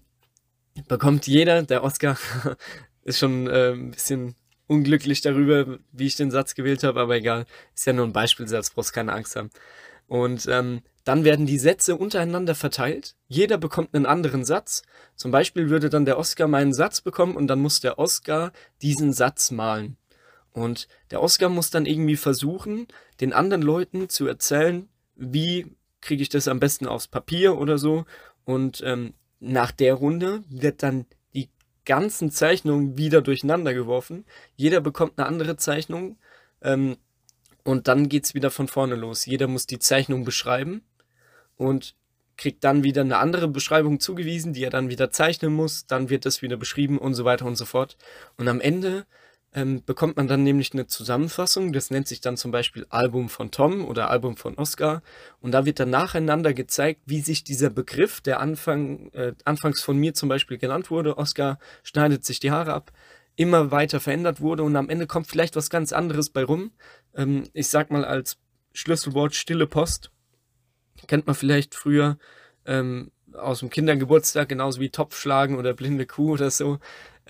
bekommt jeder, der Oscar ist schon äh, ein bisschen unglücklich darüber, wie ich den Satz gewählt habe, aber egal. Ist ja nur ein Beispielsatz, brauchst keine Angst haben. Und ähm, dann werden die Sätze untereinander verteilt. Jeder bekommt einen anderen Satz. Zum Beispiel würde dann der Oscar meinen Satz bekommen und dann muss der Oscar diesen Satz malen. Und der Oscar muss dann irgendwie versuchen, den anderen Leuten zu erzählen, wie kriege ich das am besten aufs Papier oder so. Und ähm, nach der Runde wird dann ganzen Zeichnungen wieder durcheinander geworfen. Jeder bekommt eine andere Zeichnung ähm, und dann geht es wieder von vorne los. Jeder muss die Zeichnung beschreiben und kriegt dann wieder eine andere Beschreibung zugewiesen, die er dann wieder zeichnen muss. Dann wird das wieder beschrieben und so weiter und so fort. Und am Ende ähm, bekommt man dann nämlich eine Zusammenfassung. Das nennt sich dann zum Beispiel Album von Tom oder Album von Oscar. Und da wird dann nacheinander gezeigt, wie sich dieser Begriff, der Anfang, äh, anfangs von mir zum Beispiel genannt wurde, Oscar schneidet sich die Haare ab, immer weiter verändert wurde und am Ende kommt vielleicht was ganz anderes bei rum. Ähm, ich sag mal als Schlüsselwort stille Post. Kennt man vielleicht früher ähm, aus dem Kindergeburtstag, genauso wie Topfschlagen oder blinde Kuh oder so.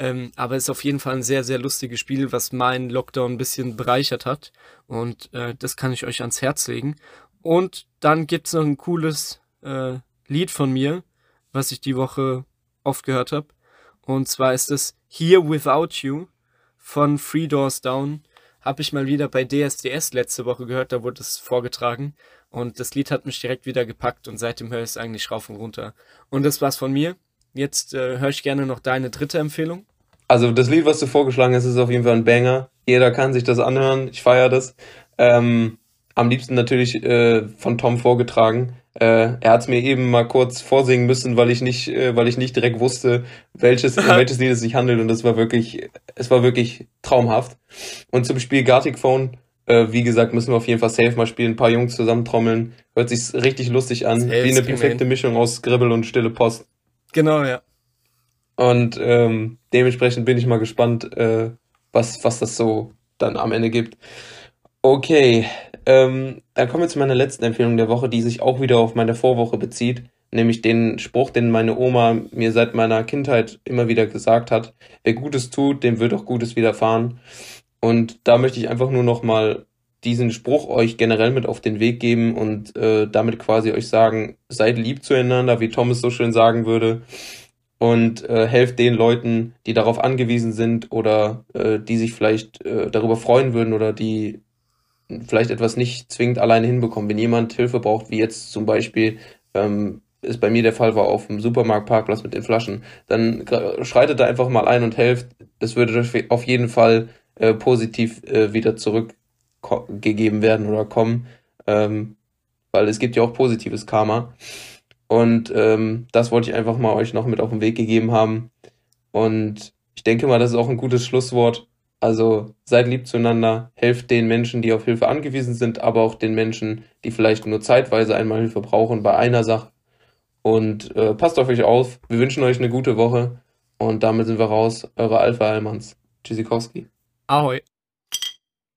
Ähm, aber es ist auf jeden Fall ein sehr, sehr lustiges Spiel, was meinen Lockdown ein bisschen bereichert hat. Und äh, das kann ich euch ans Herz legen. Und dann gibt es noch ein cooles äh, Lied von mir, was ich die Woche oft gehört habe. Und zwar ist es Here Without You von Three Doors Down. Habe ich mal wieder bei DSDS letzte Woche gehört, da wurde es vorgetragen. Und das Lied hat mich direkt wieder gepackt und seitdem höre ich es eigentlich rauf und runter. Und das war's von mir. Jetzt äh, höre ich gerne noch deine dritte Empfehlung. Also das Lied, was du vorgeschlagen hast, ist auf jeden Fall ein Banger. Jeder kann sich das anhören. Ich feiere das. Ähm, am liebsten natürlich äh, von Tom vorgetragen. Äh, er hat es mir eben mal kurz vorsingen müssen, weil ich nicht, äh, weil ich nicht direkt wusste, welches, um welches Lied es sich handelt. Und das war wirklich, es war wirklich traumhaft. Und zum Spiel Gartic Phone, äh, wie gesagt, müssen wir auf jeden Fall safe mal spielen, ein paar Jungs zusammen trommeln. Hört sich richtig lustig an, Safe wie eine perfekte Mischung aus Scribble und Stille Post. Genau, ja. Und ähm, dementsprechend bin ich mal gespannt, äh, was, was das so dann am Ende gibt. Okay, ähm, dann kommen wir zu meiner letzten Empfehlung der Woche, die sich auch wieder auf meine Vorwoche bezieht, nämlich den Spruch, den meine Oma mir seit meiner Kindheit immer wieder gesagt hat: Wer Gutes tut, dem wird auch Gutes widerfahren. Und da möchte ich einfach nur noch mal diesen Spruch euch generell mit auf den Weg geben und äh, damit quasi euch sagen: Seid lieb zueinander, wie Thomas so schön sagen würde und äh, helft den Leuten, die darauf angewiesen sind oder äh, die sich vielleicht äh, darüber freuen würden oder die vielleicht etwas nicht zwingend alleine hinbekommen. Wenn jemand Hilfe braucht, wie jetzt zum Beispiel ähm, es bei mir der Fall war auf dem Supermarktparkplatz mit den Flaschen, dann schreitet da einfach mal ein und helft. Das würde auf jeden Fall äh, positiv äh, wieder zurückgegeben werden oder kommen, ähm, weil es gibt ja auch positives Karma. Und ähm, das wollte ich einfach mal euch noch mit auf den Weg gegeben haben. Und ich denke mal, das ist auch ein gutes Schlusswort. Also seid lieb zueinander, helft den Menschen, die auf Hilfe angewiesen sind, aber auch den Menschen, die vielleicht nur zeitweise einmal Hilfe brauchen bei einer Sache. Und äh, passt auf euch auf. Wir wünschen euch eine gute Woche. Und damit sind wir raus. Eure Alpha Almans. Tschüssikowski. Ahoi.